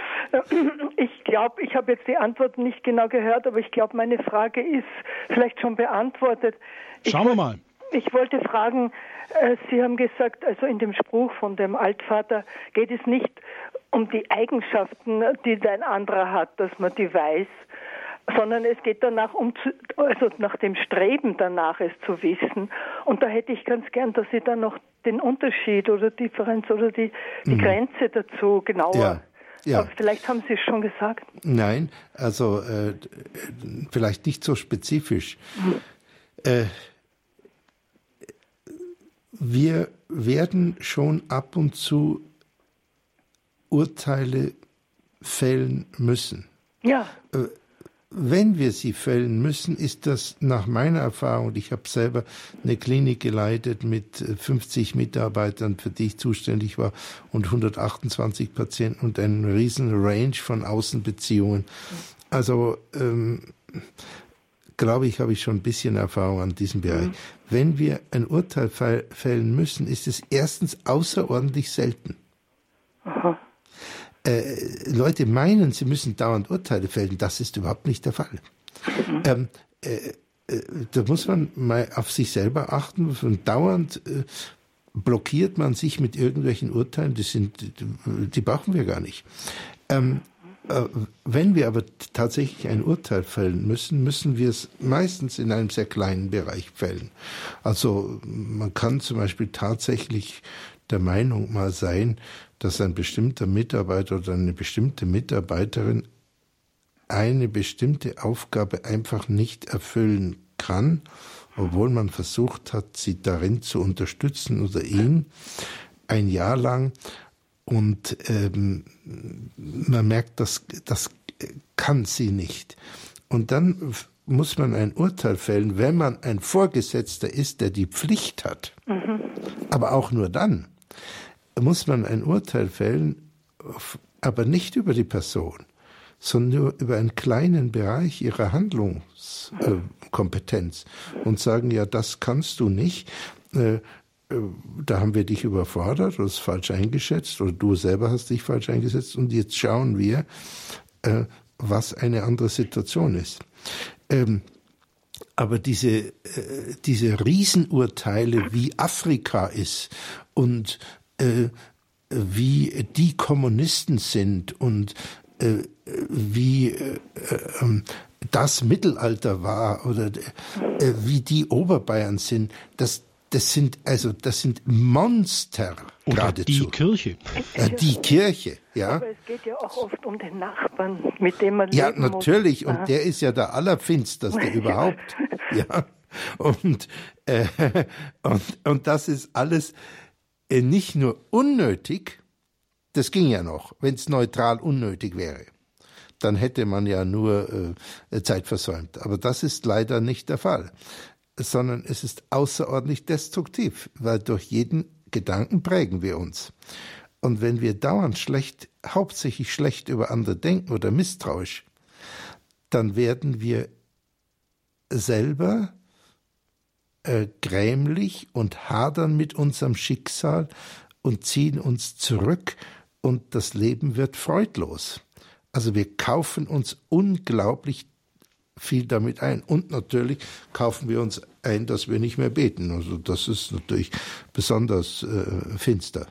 glaube, ich habe jetzt die Antwort nicht genau gehört, aber ich glaube, meine Frage ist vielleicht schon beantwortet. Schauen wir mal. ich wollte fragen, äh, Sie haben gesagt, also in dem Spruch von dem Altvater geht es nicht um die Eigenschaften, die dein anderer hat, dass man die weiß, sondern es geht danach um, zu, also nach dem Streben danach, es zu wissen. Und da hätte ich ganz gern, dass Sie dann noch den Unterschied oder Differenz oder die, die mhm. Grenze dazu genauer. Ja. Ja. Aber vielleicht haben Sie es schon gesagt. Nein, also äh, vielleicht nicht so spezifisch. Mhm. Äh, wir werden schon ab und zu Urteile fällen müssen. Ja. Äh, wenn wir sie fällen müssen, ist das nach meiner Erfahrung, ich habe selber eine Klinik geleitet mit 50 Mitarbeitern, für die ich zuständig war, und 128 Patienten und einen riesen Range von Außenbeziehungen. Also ähm, glaube ich, habe ich schon ein bisschen Erfahrung an diesem Bereich. Mhm. Wenn wir ein Urteil fällen müssen, ist es erstens außerordentlich selten. Aha. Äh, Leute meinen, sie müssen dauernd Urteile fällen. Das ist überhaupt nicht der Fall. Mhm. Ähm, äh, äh, da muss man mal auf sich selber achten und dauernd äh, blockiert man sich mit irgendwelchen Urteilen, die sind, die brauchen wir gar nicht. Ähm, äh, wenn wir aber tatsächlich ein Urteil fällen müssen, müssen wir es meistens in einem sehr kleinen Bereich fällen. Also man kann zum Beispiel tatsächlich der Meinung mal sein, dass ein bestimmter Mitarbeiter oder eine bestimmte Mitarbeiterin eine bestimmte Aufgabe einfach nicht erfüllen kann, obwohl man versucht hat, sie darin zu unterstützen oder ihn ein Jahr lang und ähm, man merkt, dass das kann sie nicht. Und dann muss man ein Urteil fällen, wenn man ein Vorgesetzter ist, der die Pflicht hat. Mhm. Aber auch nur dann muss man ein Urteil fällen, aber nicht über die Person, sondern nur über einen kleinen Bereich ihrer Handlungskompetenz und sagen, ja, das kannst du nicht. Äh, äh, da haben wir dich überfordert oder es falsch eingeschätzt oder du selber hast dich falsch eingesetzt und jetzt schauen wir, äh, was eine andere Situation ist. Ähm, aber diese, diese Riesenurteile, wie Afrika ist und wie die Kommunisten sind und wie ähm, das Mittelalter war oder wie die Oberbayern sind, das, das sind also das sind Monster Oder geradezu. Die Kirche. Äh, die Kirche, ja. Aber es geht ja auch oft um den Nachbarn, mit dem man Ja, natürlich. Muss. Und der ist ja der allerfinsterste überhaupt. Ja. Und, äh, und, und das ist alles äh, nicht nur unnötig, das ging ja noch, wenn es neutral unnötig wäre. Dann hätte man ja nur äh, Zeit versäumt. Aber das ist leider nicht der Fall sondern es ist außerordentlich destruktiv, weil durch jeden Gedanken prägen wir uns. Und wenn wir dauernd schlecht, hauptsächlich schlecht über andere denken oder misstrauisch, dann werden wir selber äh, grämlich und hadern mit unserem Schicksal und ziehen uns zurück und das Leben wird freudlos. Also wir kaufen uns unglaublich viel damit ein. Und natürlich kaufen wir uns ein, dass wir nicht mehr beten. Also das ist natürlich besonders äh, finster.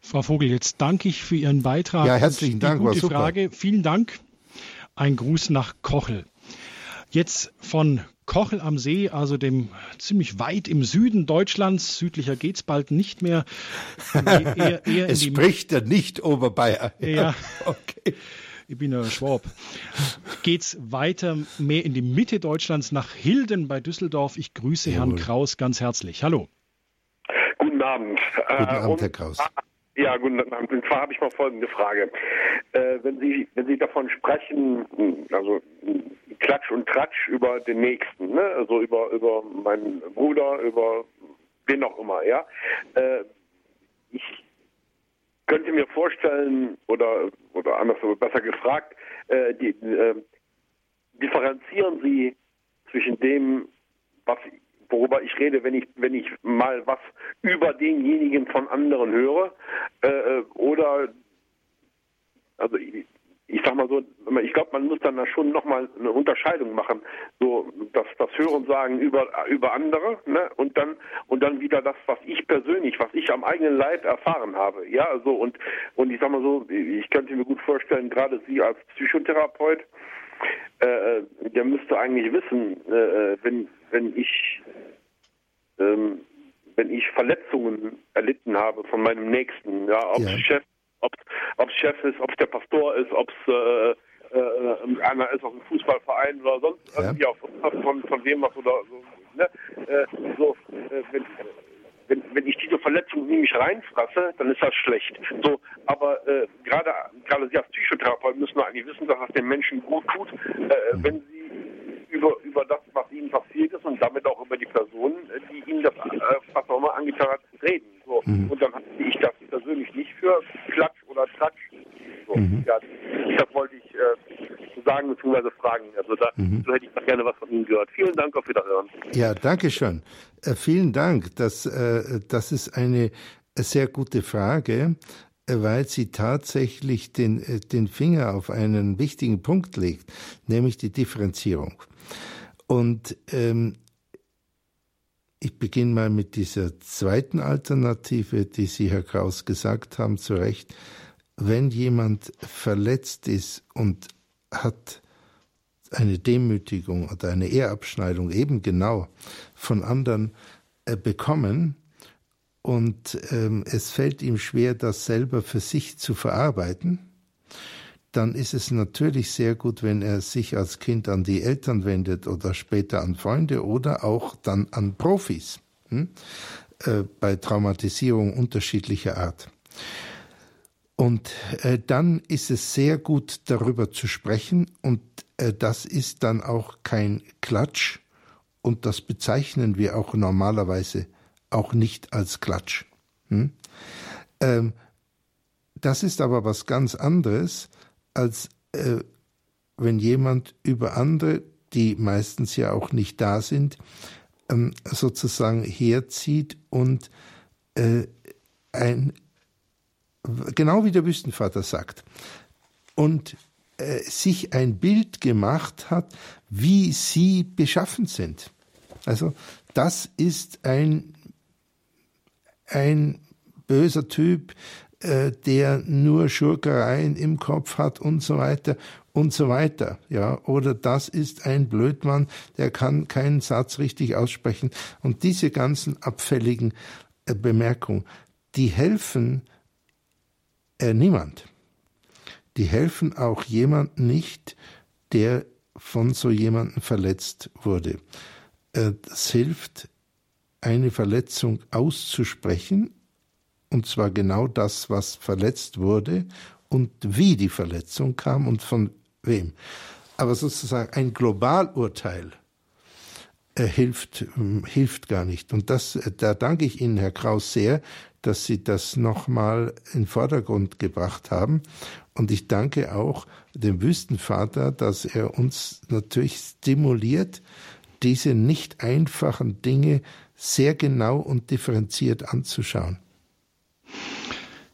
Frau Vogel, jetzt danke ich für Ihren Beitrag. Ja, herzlichen Dank. Gute war Frage. Vielen Dank. Ein Gruß nach Kochel. Jetzt von Kochel am See, also dem ziemlich weit im Süden Deutschlands, südlicher geht's bald nicht mehr. Eher, eher es spricht der Nicht-Oberbayer. Ja, okay ich bin ja Schwab, geht es weiter mehr in die Mitte Deutschlands nach Hilden bei Düsseldorf. Ich grüße Jawohl. Herrn Kraus ganz herzlich. Hallo. Guten Abend. Guten äh, Abend, Herr Kraus. Ja, guten Abend. Und zwar habe ich mal folgende Frage. Äh, wenn Sie, wenn Sie davon sprechen, also Klatsch und Tratsch über den Nächsten, ne? also über, über meinen Bruder, über wen auch immer, ja. Äh, ich könnte mir vorstellen, oder, oder anders, besser gefragt, äh, die, äh, differenzieren Sie zwischen dem, was, worüber ich rede, wenn ich, wenn ich mal was über denjenigen von anderen höre, äh, oder, also ich sag mal so, ich glaube, man muss dann da schon nochmal eine Unterscheidung machen, so das, das Hören sagen über über andere, ne, und dann und dann wieder das, was ich persönlich, was ich am eigenen Leib erfahren habe, ja, so und und ich sag mal so, ich könnte mir gut vorstellen, gerade Sie als Psychotherapeut, äh, der müsste eigentlich wissen, äh, wenn wenn ich ähm, wenn ich Verletzungen erlitten habe von meinem Nächsten, ja, ob ja. Chef ob es Chef ist, ob es der Pastor ist, ob es äh, äh, einer ist aus dem Fußballverein oder sonst ja. irgendwie auf, von, von wem was oder so. Ne? Äh, so äh, wenn, wenn, wenn ich diese Verletzung in mich reinfrasse, dann ist das schlecht. So, aber äh, gerade gerade Sie als Psychotherapeut müssen eigentlich wissen, dass das den Menschen gut tut, äh, wenn sie über über das, was ihnen passiert ist und damit auch über die Personen, äh, die ihnen das äh, was auch immer angetan hat, reden. So. Mhm. Und dann halte ich das persönlich nicht für Klatsch oder Tratsch. So. Mhm. Ja, das wollte ich äh, sagen bzw. fragen. Also da mhm. so hätte ich gerne was von Ihnen gehört. Vielen Dank, auf Wiederhören. Ja, danke schön. Äh, vielen Dank. Das, äh, das ist eine sehr gute Frage äh, weil sie tatsächlich den, äh, den Finger auf einen wichtigen Punkt legt, nämlich die Differenzierung. Und ähm, ich beginne mal mit dieser zweiten Alternative, die Sie, Herr Kraus, gesagt haben, zu Recht. Wenn jemand verletzt ist und hat eine Demütigung oder eine Ehrabschneidung eben genau von anderen äh, bekommen und ähm, es fällt ihm schwer, das selber für sich zu verarbeiten, dann ist es natürlich sehr gut, wenn er sich als Kind an die Eltern wendet oder später an Freunde oder auch dann an Profis hm? äh, bei Traumatisierung unterschiedlicher Art. Und äh, dann ist es sehr gut, darüber zu sprechen und äh, das ist dann auch kein Klatsch und das bezeichnen wir auch normalerweise auch nicht als Klatsch. Hm? Ähm, das ist aber was ganz anderes, als äh, wenn jemand über andere, die meistens ja auch nicht da sind, ähm, sozusagen herzieht und äh, ein, genau wie der Wüstenvater sagt, und äh, sich ein Bild gemacht hat, wie sie beschaffen sind. Also das ist ein, ein böser Typ, äh, der nur Schurkereien im Kopf hat und so weiter und so weiter. Ja, oder das ist ein Blödmann, der kann keinen Satz richtig aussprechen. Und diese ganzen abfälligen äh, Bemerkungen, die helfen äh, niemand. Die helfen auch jemand nicht, der von so jemandem verletzt wurde. Äh, hilft, eine Verletzung auszusprechen, und zwar genau das, was verletzt wurde und wie die Verletzung kam und von wem. Aber sozusagen ein Globalurteil äh, hilft, äh, hilft gar nicht. Und das, äh, da danke ich Ihnen, Herr Kraus, sehr, dass Sie das nochmal in den Vordergrund gebracht haben. Und ich danke auch dem Wüstenvater, dass er uns natürlich stimuliert, diese nicht einfachen Dinge sehr genau und differenziert anzuschauen.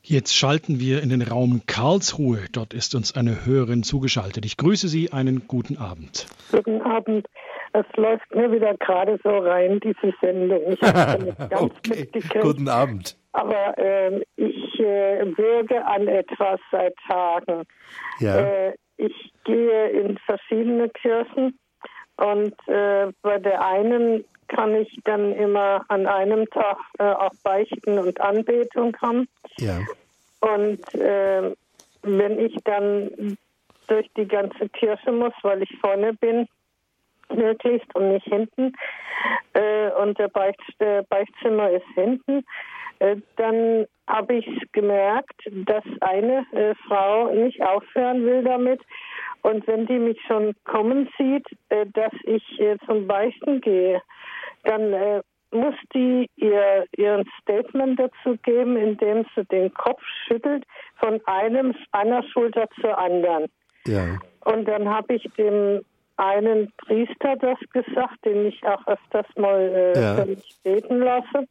Jetzt schalten wir in den Raum Karlsruhe. Dort ist uns eine Hörerin zugeschaltet. Ich grüße Sie. Einen guten Abend. Guten Abend. Es läuft mir wieder gerade so rein, diese Sendung. Ich habe ganz okay. mitgekriegt. Guten Abend. Aber äh, ich äh, würge an etwas seit Tagen. Ja. Äh, ich gehe in verschiedene Kirchen und äh, bei der einen kann ich dann immer an einem Tag äh, auch Beichten und Anbetung haben. Ja. Und äh, wenn ich dann durch die ganze Kirche muss, weil ich vorne bin, möglichst und nicht hinten, äh, und der, Beicht, Beichtzimmer ist hinten, dann habe ich gemerkt, dass eine äh, Frau nicht aufhören will damit. Und wenn die mich schon kommen sieht, äh, dass ich zum Beichten gehe, dann äh, muss die ihr ihren Statement dazu geben, indem sie den Kopf schüttelt von einem einer Schulter zur anderen. Ja. Und dann habe ich dem einen Priester das gesagt, den ich auch öfters mal äh, ja. beten lasse.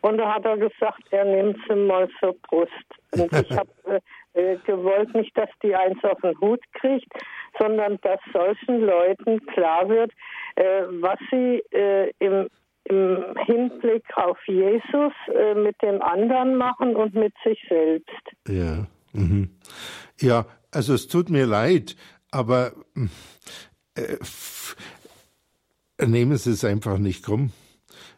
Und da hat er gesagt, er nimmt sie mal zur Brust. Und ich habe äh, äh, gewollt nicht, dass die eins auf den Hut kriegt, sondern dass solchen Leuten klar wird, äh, was sie äh, im, im Hinblick auf Jesus äh, mit dem anderen machen und mit sich selbst. Ja. Mhm. Ja, also es tut mir leid, aber äh, nehmen Sie es einfach nicht krumm.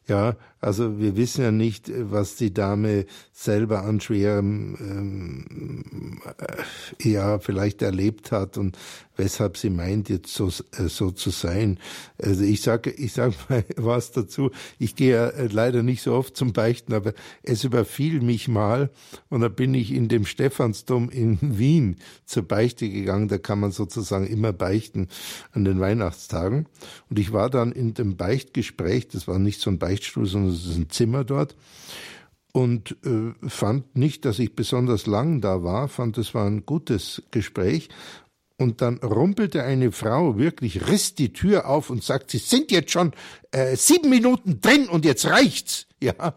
Ja, also wir wissen ja nicht, was die Dame selber an schwerem ähm, äh, ja vielleicht erlebt hat und weshalb sie meint, jetzt so, äh, so zu sein. Also ich sage ich sag mal was dazu. Ich gehe ja äh, leider nicht so oft zum Beichten, aber es überfiel mich mal und da bin ich in dem Stephansdom in Wien zur Beichte gegangen. Da kann man sozusagen immer beichten an den Weihnachtstagen. Und ich war dann in dem Beichtgespräch, das war nicht so ein Beichtstuhl, sondern es ist ein Zimmer dort und äh, fand nicht, dass ich besonders lang da war, fand es war ein gutes Gespräch. Und dann rumpelte eine Frau wirklich, riss die Tür auf und sagt, Sie sind jetzt schon äh, sieben Minuten drin und jetzt reicht's. Ja,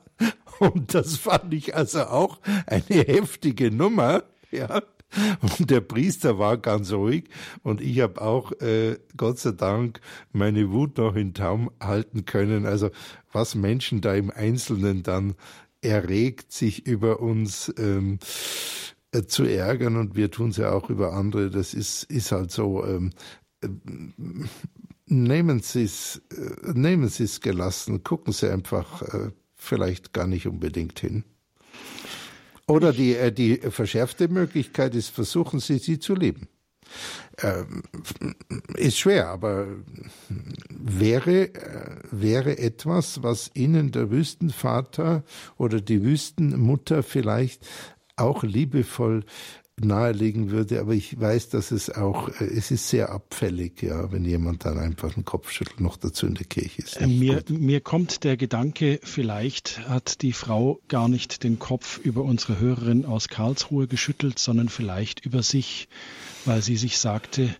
und das fand ich also auch eine heftige Nummer. Ja, und der Priester war ganz ruhig und ich habe auch äh, Gott sei Dank meine Wut noch in Taum halten können. Also was Menschen da im Einzelnen dann erregt, sich über uns ähm, äh, zu ärgern und wir tun es ja auch über andere, das ist, ist halt so. Ähm, äh, nehmen Sie es, nehmen Sie es gelassen, gucken Sie einfach äh, vielleicht gar nicht unbedingt hin. Oder die, äh, die verschärfte Möglichkeit ist, versuchen Sie, sie zu lieben. Ähm, ist schwer, aber wäre, äh, wäre etwas, was Ihnen der Wüstenvater oder die Wüstenmutter vielleicht auch liebevoll nahelegen würde, aber ich weiß, dass es auch, äh, es ist sehr abfällig, ja, wenn jemand dann einfach den Kopf schüttelt, noch dazu in der Kirche ist. Mir, mir kommt der Gedanke, vielleicht hat die Frau gar nicht den Kopf über unsere Hörerin aus Karlsruhe geschüttelt, sondern vielleicht über sich, weil sie sich sagte,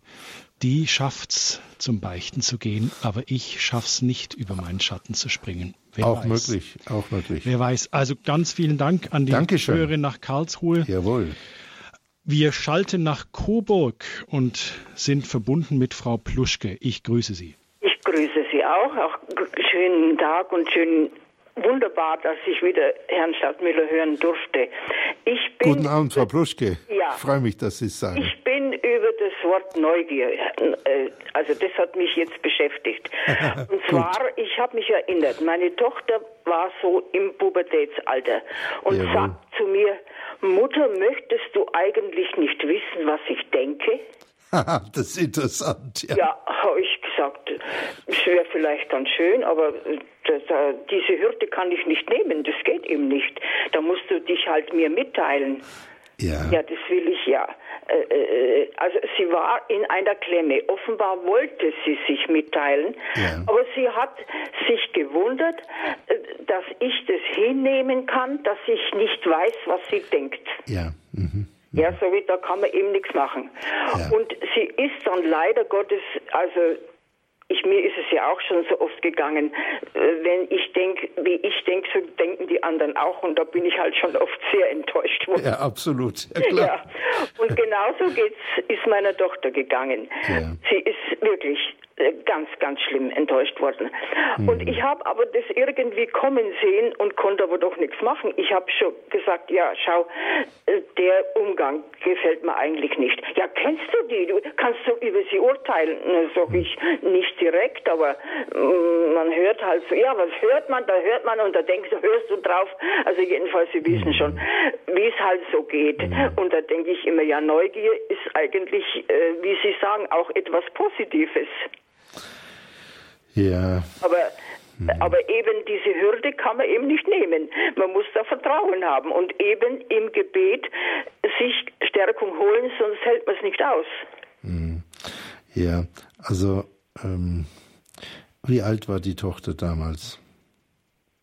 die schafft's zum Beichten zu gehen, aber ich schaff's nicht über meinen Schatten zu springen. Wer auch weiß. möglich, auch möglich. Wer weiß. Also ganz vielen Dank an die Dankeschön. Hörerin nach Karlsruhe. Jawohl. Wir schalten nach Coburg und sind verbunden mit Frau Pluschke. Ich grüße Sie. Ich grüße Sie auch. Auch schönen Tag und schönen wunderbar, dass ich wieder Herrn Stadtmüller hören durfte. Ich bin, Guten Abend, Frau Pluschke. Ja. Ich freue mich, dass Sie es sagen. Ich bin über das Wort Neugier, äh, also das hat mich jetzt beschäftigt. Und zwar, ich habe mich erinnert, meine Tochter war so im Pubertätsalter und Jawohl. sagt zu mir, Mutter, möchtest du eigentlich nicht wissen, was ich denke? das ist interessant. Ja, ja habe ich gesagt, es wäre vielleicht ganz schön, aber das, äh, diese Hürde kann ich nicht nehmen, das geht eben nicht. Da musst du dich halt mir mitteilen. Ja. Ja, das will ich ja. Äh, äh, also sie war in einer Klemme. Offenbar wollte sie sich mitteilen, ja. aber sie hat sich gewundert, dass ich das hinnehmen kann, dass ich nicht weiß, was sie denkt. Ja. Mhm. Ja, so wie da kann man eben nichts machen. Ja. Und sie ist dann leider Gottes, also ich, mir ist es ja auch schon so oft gegangen, äh, wenn ich denke, wie ich denke, so denken die anderen auch und da bin ich halt schon oft sehr enttäuscht worden. Ja, absolut. Ja, klar. ja. Und genauso geht's, ist meiner Tochter gegangen. Ja. Sie ist wirklich ganz, ganz schlimm enttäuscht worden. Mhm. Und ich habe aber das irgendwie kommen sehen und konnte aber doch nichts machen. Ich habe schon gesagt, ja, schau, äh, der Umgang gefällt mir eigentlich nicht. Ja, kennst du die? Du kannst du über sie urteilen? Sag mhm. ich nicht direkt, aber mm, man hört halt so, ja, was hört man? Da hört man und da denkst du, hörst du drauf. Also jedenfalls, sie wissen mhm. schon, wie es halt so geht. Mhm. Und da denke ich immer, ja, Neugier ist eigentlich, äh, wie Sie sagen, auch etwas Positives. Ja. Aber aber eben diese Hürde kann man eben nicht nehmen. Man muss da Vertrauen haben und eben im Gebet sich Stärkung holen, sonst hält man es nicht aus. Mhm. Ja, also ähm, wie alt war die Tochter damals?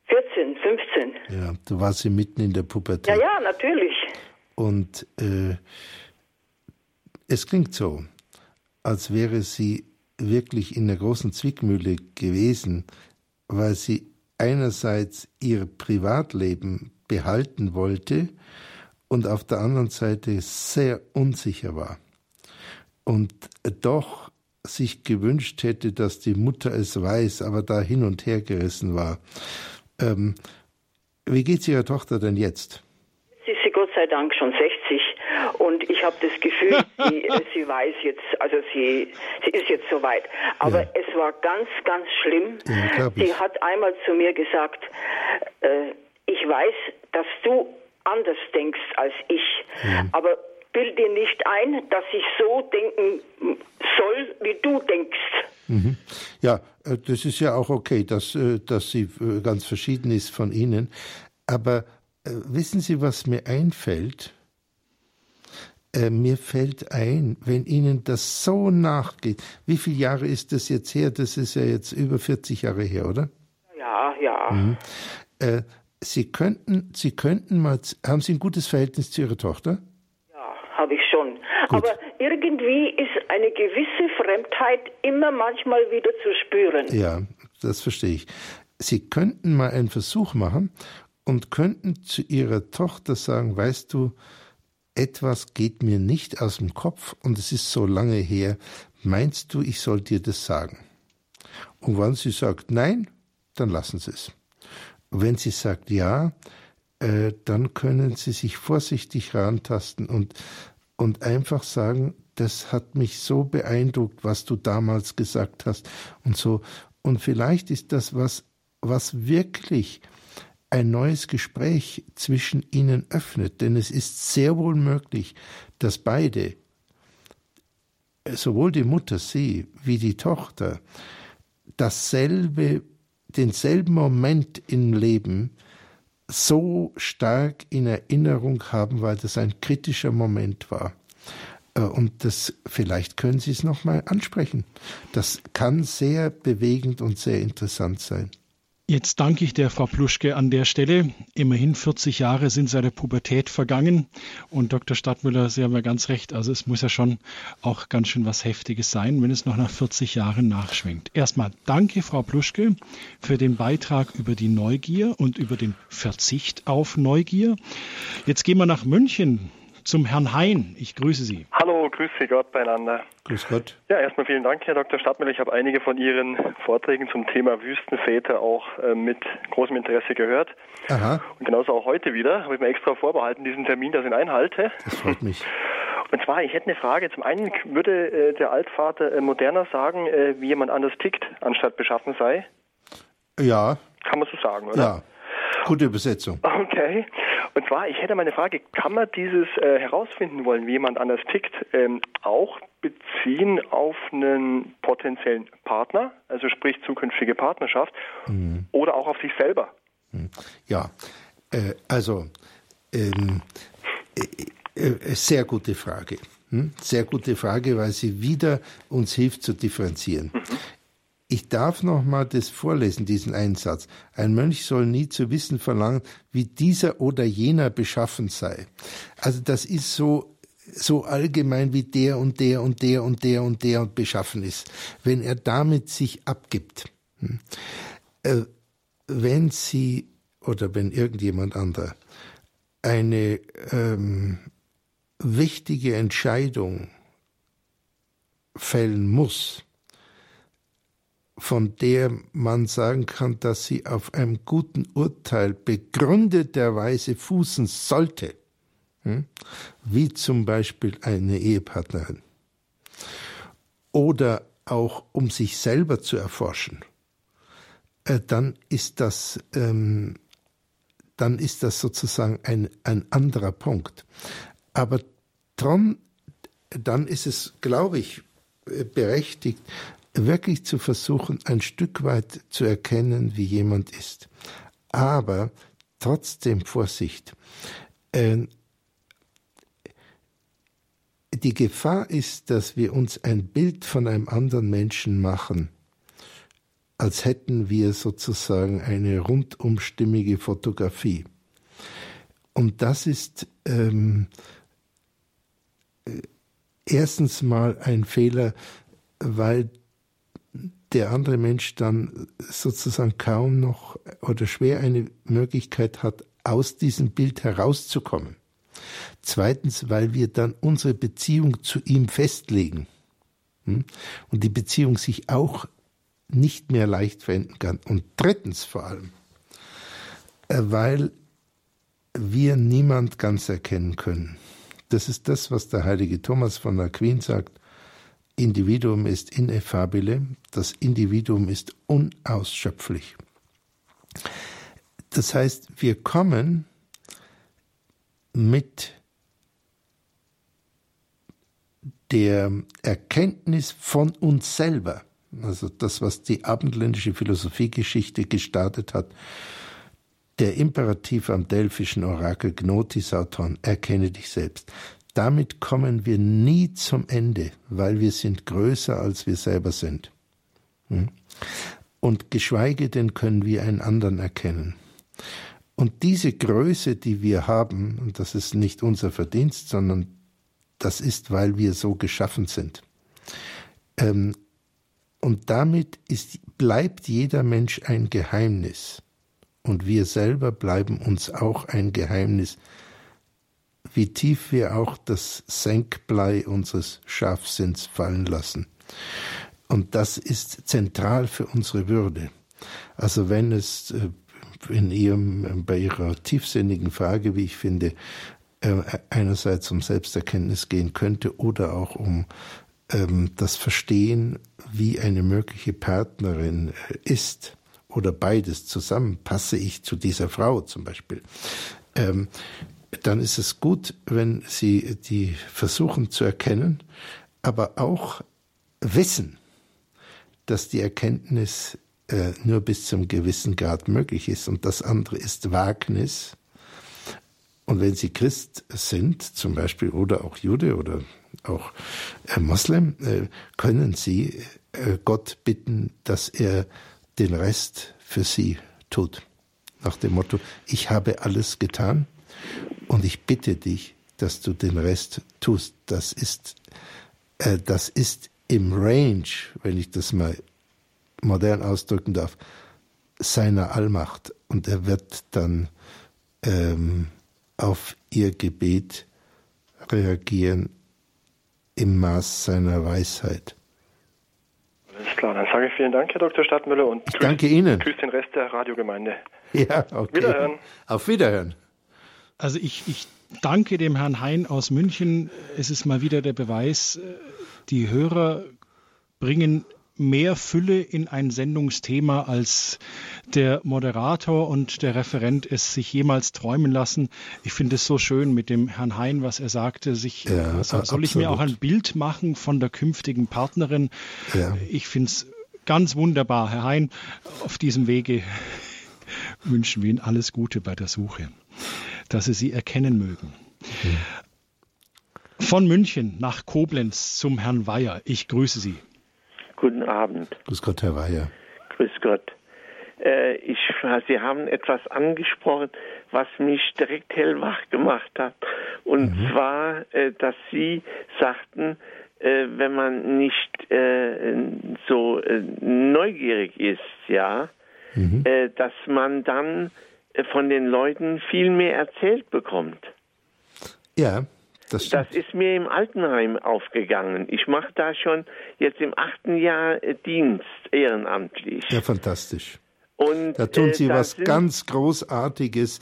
14, 15. Ja, du warst sie mitten in der Pubertät. Ja, ja, natürlich. Und äh, es klingt so, als wäre sie wirklich in der großen Zwickmühle gewesen, weil sie einerseits ihr Privatleben behalten wollte und auf der anderen Seite sehr unsicher war und doch sich gewünscht hätte, dass die Mutter es weiß, aber da hin und her gerissen war. Ähm, wie es Ihrer Tochter denn jetzt? Sie ist Gott sei Dank schon 60 und ich habe das Gefühl, sie, sie, weiß jetzt, also sie, sie ist jetzt soweit. Aber ja. es war ganz, ganz schlimm. Ja, sie hat einmal zu mir gesagt, äh, ich weiß, dass du anders denkst als ich, ja. aber bild dir nicht ein, dass ich so denken soll, wie du denkst. Mhm. Ja, äh, das ist ja auch okay, dass, äh, dass sie äh, ganz verschieden ist von Ihnen. Aber wissen Sie, was mir einfällt? Mir fällt ein, wenn Ihnen das so nachgeht, wie viele Jahre ist das jetzt her? Das ist ja jetzt über 40 Jahre her, oder? Ja, ja. Mhm. Sie könnten, Sie könnten mal, haben Sie ein gutes Verhältnis zu Ihrer Tochter? habe ich schon. Gut. Aber irgendwie ist eine gewisse Fremdheit immer manchmal wieder zu spüren. Ja, das verstehe ich. Sie könnten mal einen Versuch machen und könnten zu Ihrer Tochter sagen, weißt du, etwas geht mir nicht aus dem Kopf und es ist so lange her. Meinst du, ich soll dir das sagen? Und wenn sie sagt nein, dann lassen Sie es. Wenn sie sagt ja, äh, dann können Sie sich vorsichtig rantasten und und einfach sagen, das hat mich so beeindruckt, was du damals gesagt hast und so. Und vielleicht ist das was, was wirklich ein neues Gespräch zwischen ihnen öffnet, denn es ist sehr wohl möglich, dass beide, sowohl die Mutter sie wie die Tochter, dasselbe, denselben Moment im Leben so stark in Erinnerung haben, weil das ein kritischer Moment war. Äh, und das, vielleicht können Sie es nochmal ansprechen. Das kann sehr bewegend und sehr interessant sein. Jetzt danke ich der Frau Pluschke an der Stelle. Immerhin 40 Jahre sind seit der Pubertät vergangen. Und Dr. Stadtmüller, Sie haben ja ganz recht. Also es muss ja schon auch ganz schön was Heftiges sein, wenn es noch nach 40 Jahren nachschwingt. Erstmal danke, Frau Pluschke, für den Beitrag über die Neugier und über den Verzicht auf Neugier. Jetzt gehen wir nach München zum Herrn Hein. Ich grüße Sie. Hallo, grüße Gott beieinander. Grüß Gott. Ja, erstmal vielen Dank, Herr Dr. Stadtmüller. Ich habe einige von Ihren Vorträgen zum Thema Wüstenväter auch äh, mit großem Interesse gehört. Aha. Und genauso auch heute wieder. Habe ich mir extra vorbehalten, diesen Termin, dass ich ihn einhalte. Das freut mich. Und zwar, ich hätte eine Frage. Zum einen würde äh, der Altvater äh, moderner sagen, äh, wie jemand anders tickt, anstatt beschaffen sei? Ja. Kann man so sagen, oder? Ja. Gute Übersetzung. Okay. Und zwar, ich hätte mal eine Frage, kann man dieses äh, herausfinden wollen, wie jemand anders tickt, ähm, auch beziehen auf einen potenziellen Partner, also sprich zukünftige Partnerschaft, mhm. oder auch auf sich selber? Mhm. Ja, äh, also ähm, äh, äh, sehr gute Frage. Hm? Sehr gute Frage, weil sie wieder uns hilft zu differenzieren. Ich darf noch mal das vorlesen, diesen Einsatz. Ein Mönch soll nie zu wissen verlangen, wie dieser oder jener beschaffen sei. Also das ist so so allgemein wie der und der und der und der und der und beschaffen ist. Wenn er damit sich abgibt, hm, äh, wenn Sie oder wenn irgendjemand anderer eine ähm, wichtige Entscheidung fällen muss, von der man sagen kann, dass sie auf einem guten Urteil begründeterweise fußen sollte, hm? wie zum Beispiel eine Ehepartnerin, oder auch um sich selber zu erforschen, äh, dann ist das, ähm, dann ist das sozusagen ein, ein anderer Punkt. Aber dran, dann ist es, glaube ich, äh, berechtigt, wirklich zu versuchen, ein Stück weit zu erkennen, wie jemand ist. Aber trotzdem Vorsicht. Äh, die Gefahr ist, dass wir uns ein Bild von einem anderen Menschen machen, als hätten wir sozusagen eine rundumstimmige Fotografie. Und das ist ähm, äh, erstens mal ein Fehler, weil der andere Mensch dann sozusagen kaum noch oder schwer eine Möglichkeit hat, aus diesem Bild herauszukommen. Zweitens, weil wir dann unsere Beziehung zu ihm festlegen hm? und die Beziehung sich auch nicht mehr leicht verändern kann. Und drittens vor allem, äh, weil wir niemand ganz erkennen können. Das ist das, was der heilige Thomas von Aquin sagt. Individuum ist ineffabile, das Individuum ist unausschöpflich. Das heißt, wir kommen mit der Erkenntnis von uns selber, also das, was die abendländische Philosophiegeschichte gestartet hat, der Imperativ am delphischen Orakel Gnotis Auton, erkenne dich selbst. Damit kommen wir nie zum Ende, weil wir sind größer, als wir selber sind. Hm? Und geschweige denn können wir einen anderen erkennen. Und diese Größe, die wir haben, und das ist nicht unser Verdienst, sondern das ist, weil wir so geschaffen sind. Ähm, und damit ist, bleibt jeder Mensch ein Geheimnis. Und wir selber bleiben uns auch ein Geheimnis, wie tief wir auch das Senkblei unseres Scharfsinns fallen lassen. Und das ist zentral für unsere Würde. Also wenn es äh, in ihrem, bei ihrer tiefsinnigen Frage, wie ich finde, äh, einerseits um Selbsterkenntnis gehen könnte oder auch um ähm, das Verstehen, wie eine mögliche Partnerin äh, ist oder beides zusammen, passe ich zu dieser Frau zum Beispiel, ähm, dann ist es gut, wenn Sie die versuchen zu erkennen, aber auch wissen, dass die Erkenntnis äh, nur bis zum gewissen Grad möglich ist und das andere ist Wagnis. Und wenn Sie Christ sind, zum Beispiel, oder auch Jude oder auch äh, Moslem, äh, können Sie äh, Gott bitten, dass er den Rest für Sie tut. Nach dem Motto, ich habe alles getan und ich bitte dich, dass du den Rest tust. Das ist, äh, das ist im Range, wenn ich das mal modern ausdrücken darf, seiner Allmacht. Und er wird dann ähm, auf ihr Gebet reagieren im Maß seiner Weisheit. Alles klar, dann sage ich vielen Dank, Herr Dr. Stadtmüller, und grüß, danke Ihnen. grüß den Rest der Radiogemeinde. Ja, okay. Wiederhören. Auf Wiederhören. Also ich, ich danke dem Herrn Hein aus München. Es ist mal wieder der Beweis, äh, die Hörer bringen mehr Fülle in ein Sendungsthema, als der Moderator und der Referent es sich jemals träumen lassen. Ich finde es so schön mit dem Herrn Hein, was er sagte, sich, ja, also, soll absolut. ich mir auch ein Bild machen von der künftigen Partnerin? Ja. Ich finde es ganz wunderbar. Herr Hein, auf diesem Wege wünschen wir Ihnen alles Gute bei der Suche dass sie sie erkennen mögen. Mhm. Von München nach Koblenz zum Herrn Weyer. Ich grüße Sie. Guten Abend. Grüß Gott, Herr Weyer. Grüß Gott. Äh, ich, Sie haben etwas angesprochen, was mich direkt hellwach gemacht hat. Und mhm. zwar, äh, dass Sie sagten, äh, wenn man nicht äh, so neugierig ist, ja, mhm. Dass man dann von den Leuten viel mehr erzählt bekommt. Ja, das stimmt. Das ist mir im Altenheim aufgegangen. Ich mache da schon jetzt im achten Jahr äh, Dienst ehrenamtlich. Ja, fantastisch. Und, da tun äh, Sie äh, was ganz Großartiges.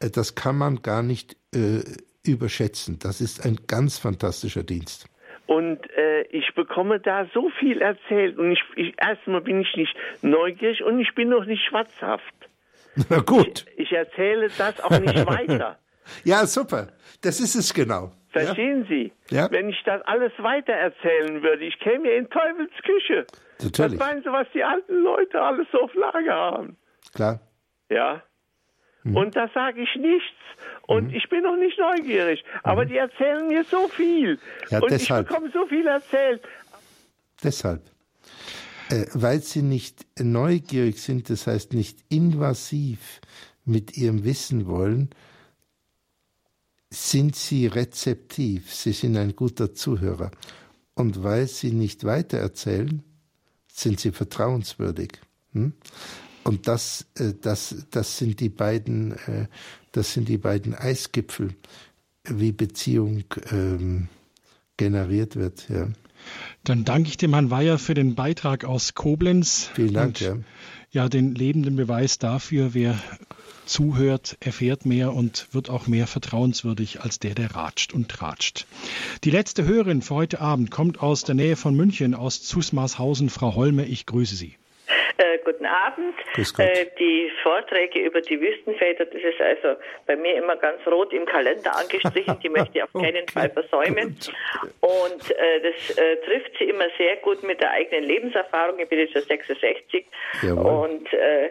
Äh, das kann man gar nicht äh, überschätzen. Das ist ein ganz fantastischer Dienst. Und äh, ich bekomme da so viel erzählt. Und ich, ich erstmal bin ich nicht neugierig und ich bin noch nicht schwatzhaft. Na gut. Ich, ich erzähle das auch nicht weiter. ja, super. Das ist es genau. Verstehen ja? Sie? Ja? Wenn ich das alles weiter erzählen würde, ich käme ja in Teufels Küche. Natürlich. Was meinen Sie, was die alten Leute alles so auf Lager haben? Klar. Ja. Mhm. Und da sage ich nichts. Und mhm. ich bin noch nicht neugierig. Aber mhm. die erzählen mir so viel. Ja, und deshalb. ich bekomme so viel erzählt. Deshalb. Äh, weil sie nicht neugierig sind, das heißt nicht invasiv mit ihrem Wissen wollen, sind sie rezeptiv, sie sind ein guter Zuhörer. Und weil sie nicht weitererzählen, sind sie vertrauenswürdig. Hm? Und das, äh, das, das sind die beiden, äh, das sind die beiden Eisgipfel, wie Beziehung ähm, generiert wird. Ja. Dann danke ich dem Herrn Weyer für den Beitrag aus Koblenz. Vielen Dank. Und, ja. ja, den lebenden Beweis dafür, wer zuhört, erfährt mehr und wird auch mehr vertrauenswürdig als der, der ratscht und tratscht. Die letzte Hörerin für heute Abend kommt aus der Nähe von München, aus Zusmarshausen. Frau Holme, ich grüße Sie. Äh, guten Abend. Äh, die Vorträge über die Wüstenväter, das ist also bei mir immer ganz rot im Kalender angestrichen. Die möchte ich auf keinen okay. Fall versäumen. Und äh, das äh, trifft sie immer sehr gut mit der eigenen Lebenserfahrung. Ich bin jetzt schon 66 Jawohl. und äh,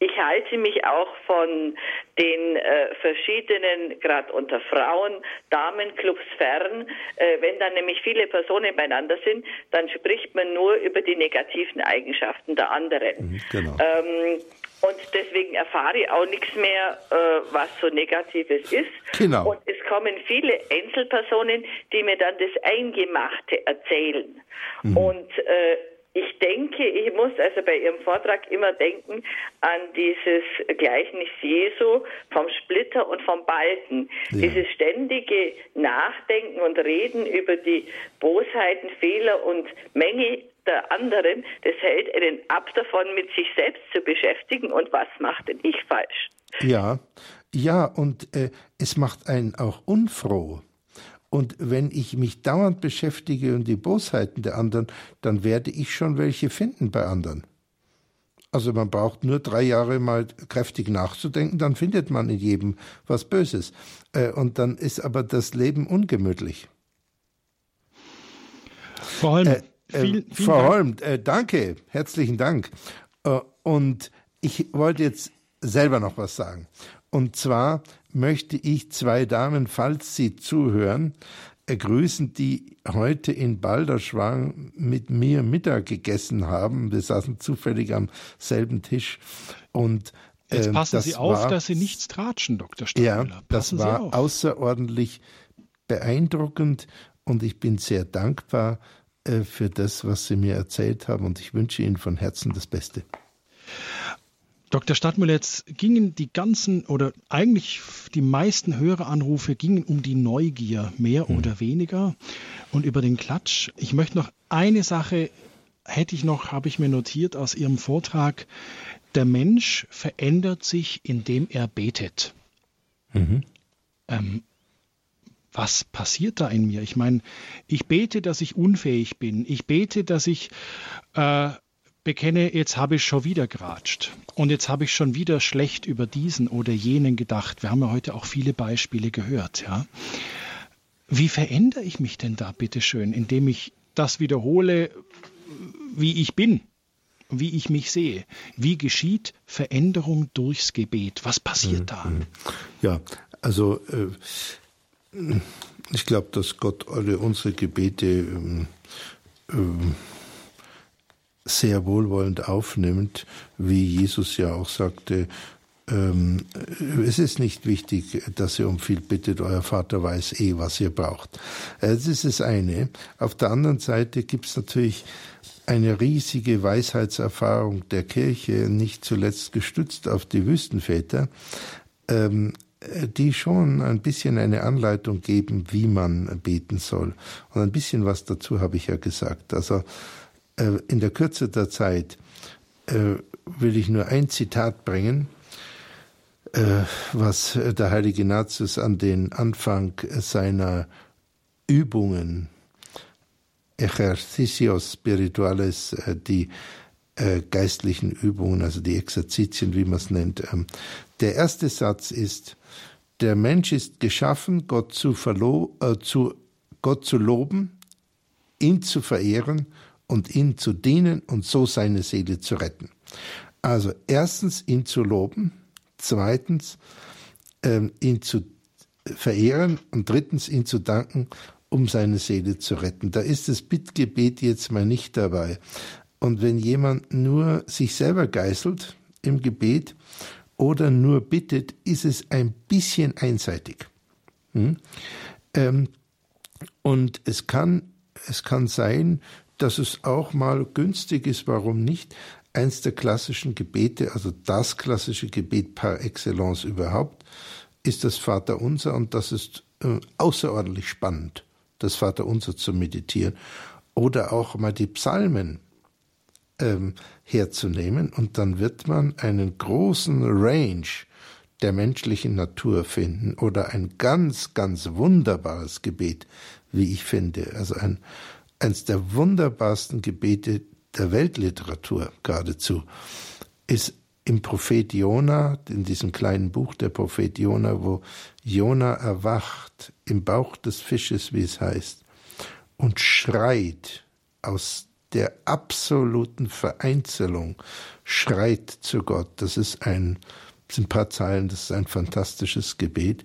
ich halte mich auch von den äh, verschiedenen, gerade unter Frauen, Damenclubs fern. Äh, wenn dann nämlich viele Personen beieinander sind, dann spricht man nur über die negativen Eigenschaften der anderen. Mhm, genau. Ähm, und deswegen erfahre ich auch nichts mehr, äh, was so Negatives ist. Genau. Und es kommen viele Einzelpersonen, die mir dann das Eingemachte erzählen. Mhm. Und äh, ich denke, ich muss also bei Ihrem Vortrag immer denken an dieses Gleichnis Jesu vom Splitter und vom Balken. Ja. Dieses ständige Nachdenken und Reden über die Bosheiten, Fehler und Menge der anderen, das hält einen ab davon, mit sich selbst zu beschäftigen und was macht denn ich falsch. Ja, ja, und äh, es macht einen auch unfroh. Und wenn ich mich dauernd beschäftige und die Bosheiten der anderen, dann werde ich schon welche finden bei anderen. Also man braucht nur drei Jahre mal kräftig nachzudenken, dann findet man in jedem was Böses. Äh, und dann ist aber das Leben ungemütlich. Frau Holm, äh, äh, viel, viel Frau Holm, äh, danke, herzlichen Dank. Äh, und ich wollte jetzt selber noch was sagen. Und zwar möchte ich zwei Damen, falls sie zuhören, grüßen, die heute in Balderschwang mit mir Mittag gegessen haben. Wir saßen zufällig am selben Tisch. Und Jetzt ähm, passen Sie auf, war, dass Sie nichts tratschen, Dr. Stadtmüller. Ja, das war außerordentlich beeindruckend und ich bin sehr dankbar äh, für das, was Sie mir erzählt haben und ich wünsche Ihnen von Herzen das Beste. Dr. Stadtmüller, jetzt gingen die ganzen oder eigentlich die meisten Höreranrufe gingen um die Neugier, mehr hm. oder weniger und über den Klatsch. Ich möchte noch eine Sache hätte ich noch, habe ich mir notiert aus Ihrem Vortrag. Der Mensch verändert sich, indem er betet. Mhm. Ähm, was passiert da in mir? Ich meine, ich bete, dass ich unfähig bin. Ich bete, dass ich äh, bekenne, jetzt habe ich schon wieder geratscht und jetzt habe ich schon wieder schlecht über diesen oder jenen gedacht. Wir haben ja heute auch viele Beispiele gehört, ja. Wie verändere ich mich denn da, bitteschön, indem ich das wiederhole, wie ich bin, wie ich mich sehe? Wie geschieht Veränderung durchs Gebet? Was passiert mhm. da? Mhm. Ja, also äh, ich glaube, dass Gott alle unsere Gebete ähm, ähm, sehr wohlwollend aufnimmt, wie Jesus ja auch sagte, ähm, es ist nicht wichtig, dass ihr um viel bittet, euer Vater weiß eh, was ihr braucht. Das ist das eine. Auf der anderen Seite gibt es natürlich eine riesige Weisheitserfahrung der Kirche, nicht zuletzt gestützt auf die Wüstenväter, ähm, die schon ein bisschen eine Anleitung geben, wie man beten soll. Und ein bisschen was dazu habe ich ja gesagt. Also in der Kürze der Zeit äh, will ich nur ein Zitat bringen, äh, was der heilige Ignatius an den Anfang seiner Übungen, Ejercicios Spirituales, die geistlichen Übungen, also die Exerzitien, wie man es nennt. Ähm, der erste Satz ist, der Mensch ist geschaffen, Gott zu, äh, zu, Gott zu loben, ihn zu verehren und ihm zu dienen und so seine Seele zu retten. Also erstens ihn zu loben, zweitens ähm, ihn zu verehren und drittens ihn zu danken, um seine Seele zu retten. Da ist das Bittgebet jetzt mal nicht dabei. Und wenn jemand nur sich selber geißelt im Gebet oder nur bittet, ist es ein bisschen einseitig. Hm? Ähm, und es kann, es kann sein, dass es auch mal günstig ist, warum nicht, eins der klassischen Gebete, also das klassische Gebet par excellence überhaupt, ist das Vaterunser und das ist äh, außerordentlich spannend, das Vaterunser zu meditieren. Oder auch mal die Psalmen ähm, herzunehmen und dann wird man einen großen Range der menschlichen Natur finden oder ein ganz, ganz wunderbares Gebet, wie ich finde. Also ein, eines der wunderbarsten Gebete der Weltliteratur geradezu ist im Prophet Jona, in diesem kleinen Buch der Prophet Jona, wo Jona erwacht im Bauch des Fisches, wie es heißt, und schreit aus der absoluten Vereinzelung, schreit zu Gott. Das ist ein, sind ein paar Zeilen, das ist ein fantastisches Gebet.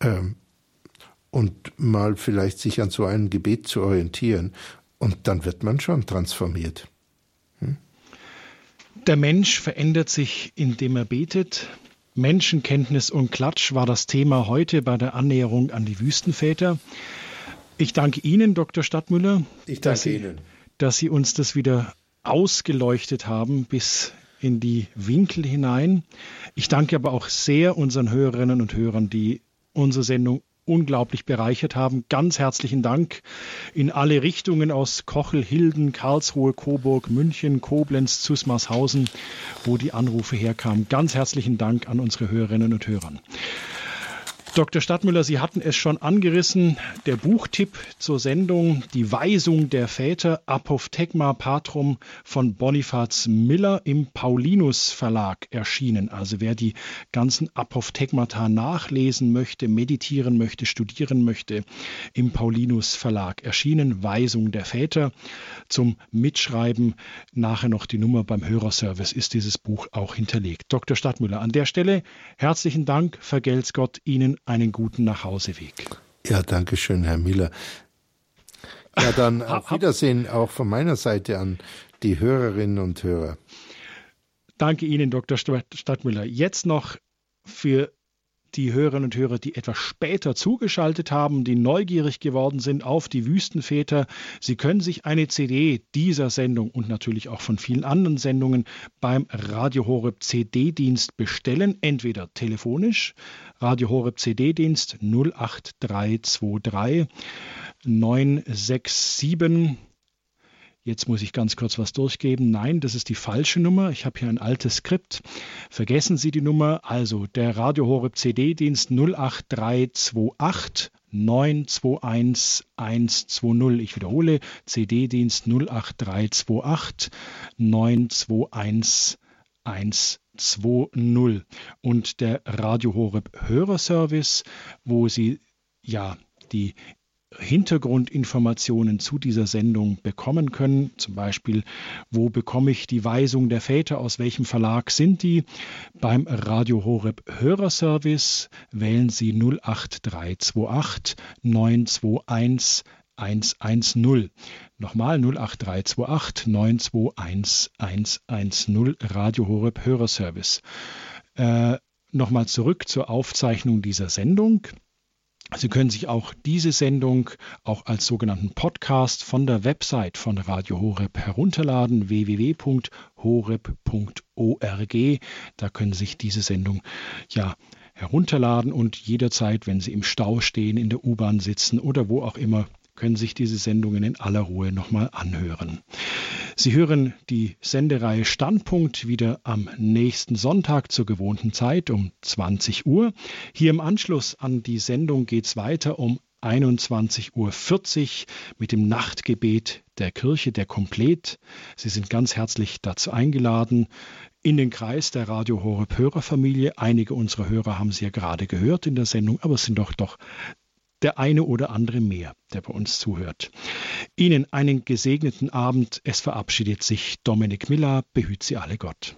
Ähm, und mal vielleicht sich an so einem Gebet zu orientieren. Und dann wird man schon transformiert. Hm? Der Mensch verändert sich, indem er betet. Menschenkenntnis und Klatsch war das Thema heute bei der Annäherung an die Wüstenväter. Ich danke Ihnen, Dr. Stadtmüller, ich danke dass, Sie, Ihnen. dass Sie uns das wieder ausgeleuchtet haben bis in die Winkel hinein. Ich danke aber auch sehr unseren Hörerinnen und Hörern, die unsere Sendung unglaublich bereichert haben. Ganz herzlichen Dank in alle Richtungen aus Kochel, Hilden, Karlsruhe, Coburg, München, Koblenz, Zusmarshausen, wo die Anrufe herkamen. Ganz herzlichen Dank an unsere Hörerinnen und Hörer. Dr. Stadtmüller, Sie hatten es schon angerissen. Der Buchtipp zur Sendung Die Weisung der Väter Apophthegma Patrum von Bonifaz Miller im Paulinus Verlag erschienen. Also wer die ganzen Apophthegmata nachlesen möchte, meditieren möchte, studieren möchte, im Paulinus Verlag erschienen. Weisung der Väter zum Mitschreiben. Nachher noch die Nummer beim Hörerservice ist dieses Buch auch hinterlegt. Dr. Stadtmüller, an der Stelle herzlichen Dank. Vergelt's Gott Ihnen einen guten Nachhauseweg. Ja, danke schön, Herr Miller. Ja, dann auf Wiedersehen auch von meiner Seite an die Hörerinnen und Hörer. Danke Ihnen, Dr. Stadtmüller. Jetzt noch für die Hörerinnen und Hörer, die etwas später zugeschaltet haben, die neugierig geworden sind auf die Wüstenväter. Sie können sich eine CD dieser Sendung und natürlich auch von vielen anderen Sendungen beim Radio Horeb CD-Dienst bestellen, entweder telefonisch, Radio Horeb CD-Dienst 08323 967 Jetzt muss ich ganz kurz was durchgeben. Nein, das ist die falsche Nummer. Ich habe hier ein altes Skript. Vergessen Sie die Nummer. Also der Radio Horeb CD-Dienst 08328 921 120. Ich wiederhole, CD-Dienst 08328 921 120. Und der Radio Horeb Hörerservice, wo Sie ja die Hintergrundinformationen zu dieser Sendung bekommen können. Zum Beispiel, wo bekomme ich die Weisung der Väter, aus welchem Verlag sind die? Beim Radio Horeb Hörerservice wählen Sie 08328 921 110. Nochmal 08328 921 110 Radio Horeb Hörerservice. Äh, Nochmal zurück zur Aufzeichnung dieser Sendung. Sie können sich auch diese Sendung auch als sogenannten Podcast von der Website von Radio Horeb herunterladen, www.horeb.org. Da können Sie sich diese Sendung ja herunterladen und jederzeit, wenn Sie im Stau stehen, in der U-Bahn sitzen oder wo auch immer, können sich diese Sendungen in aller Ruhe nochmal anhören. Sie hören die Sendereihe Standpunkt wieder am nächsten Sonntag zur gewohnten Zeit um 20 Uhr. Hier im Anschluss an die Sendung geht es weiter um 21.40 Uhr mit dem Nachtgebet der Kirche, der Komplet. Sie sind ganz herzlich dazu eingeladen in den Kreis der Radio Horeb Hörerfamilie. Einige unserer Hörer haben Sie ja gerade gehört in der Sendung, aber es sind doch doch der eine oder andere mehr, der bei uns zuhört. Ihnen einen gesegneten Abend. Es verabschiedet sich Dominik Miller. Behüt Sie alle Gott.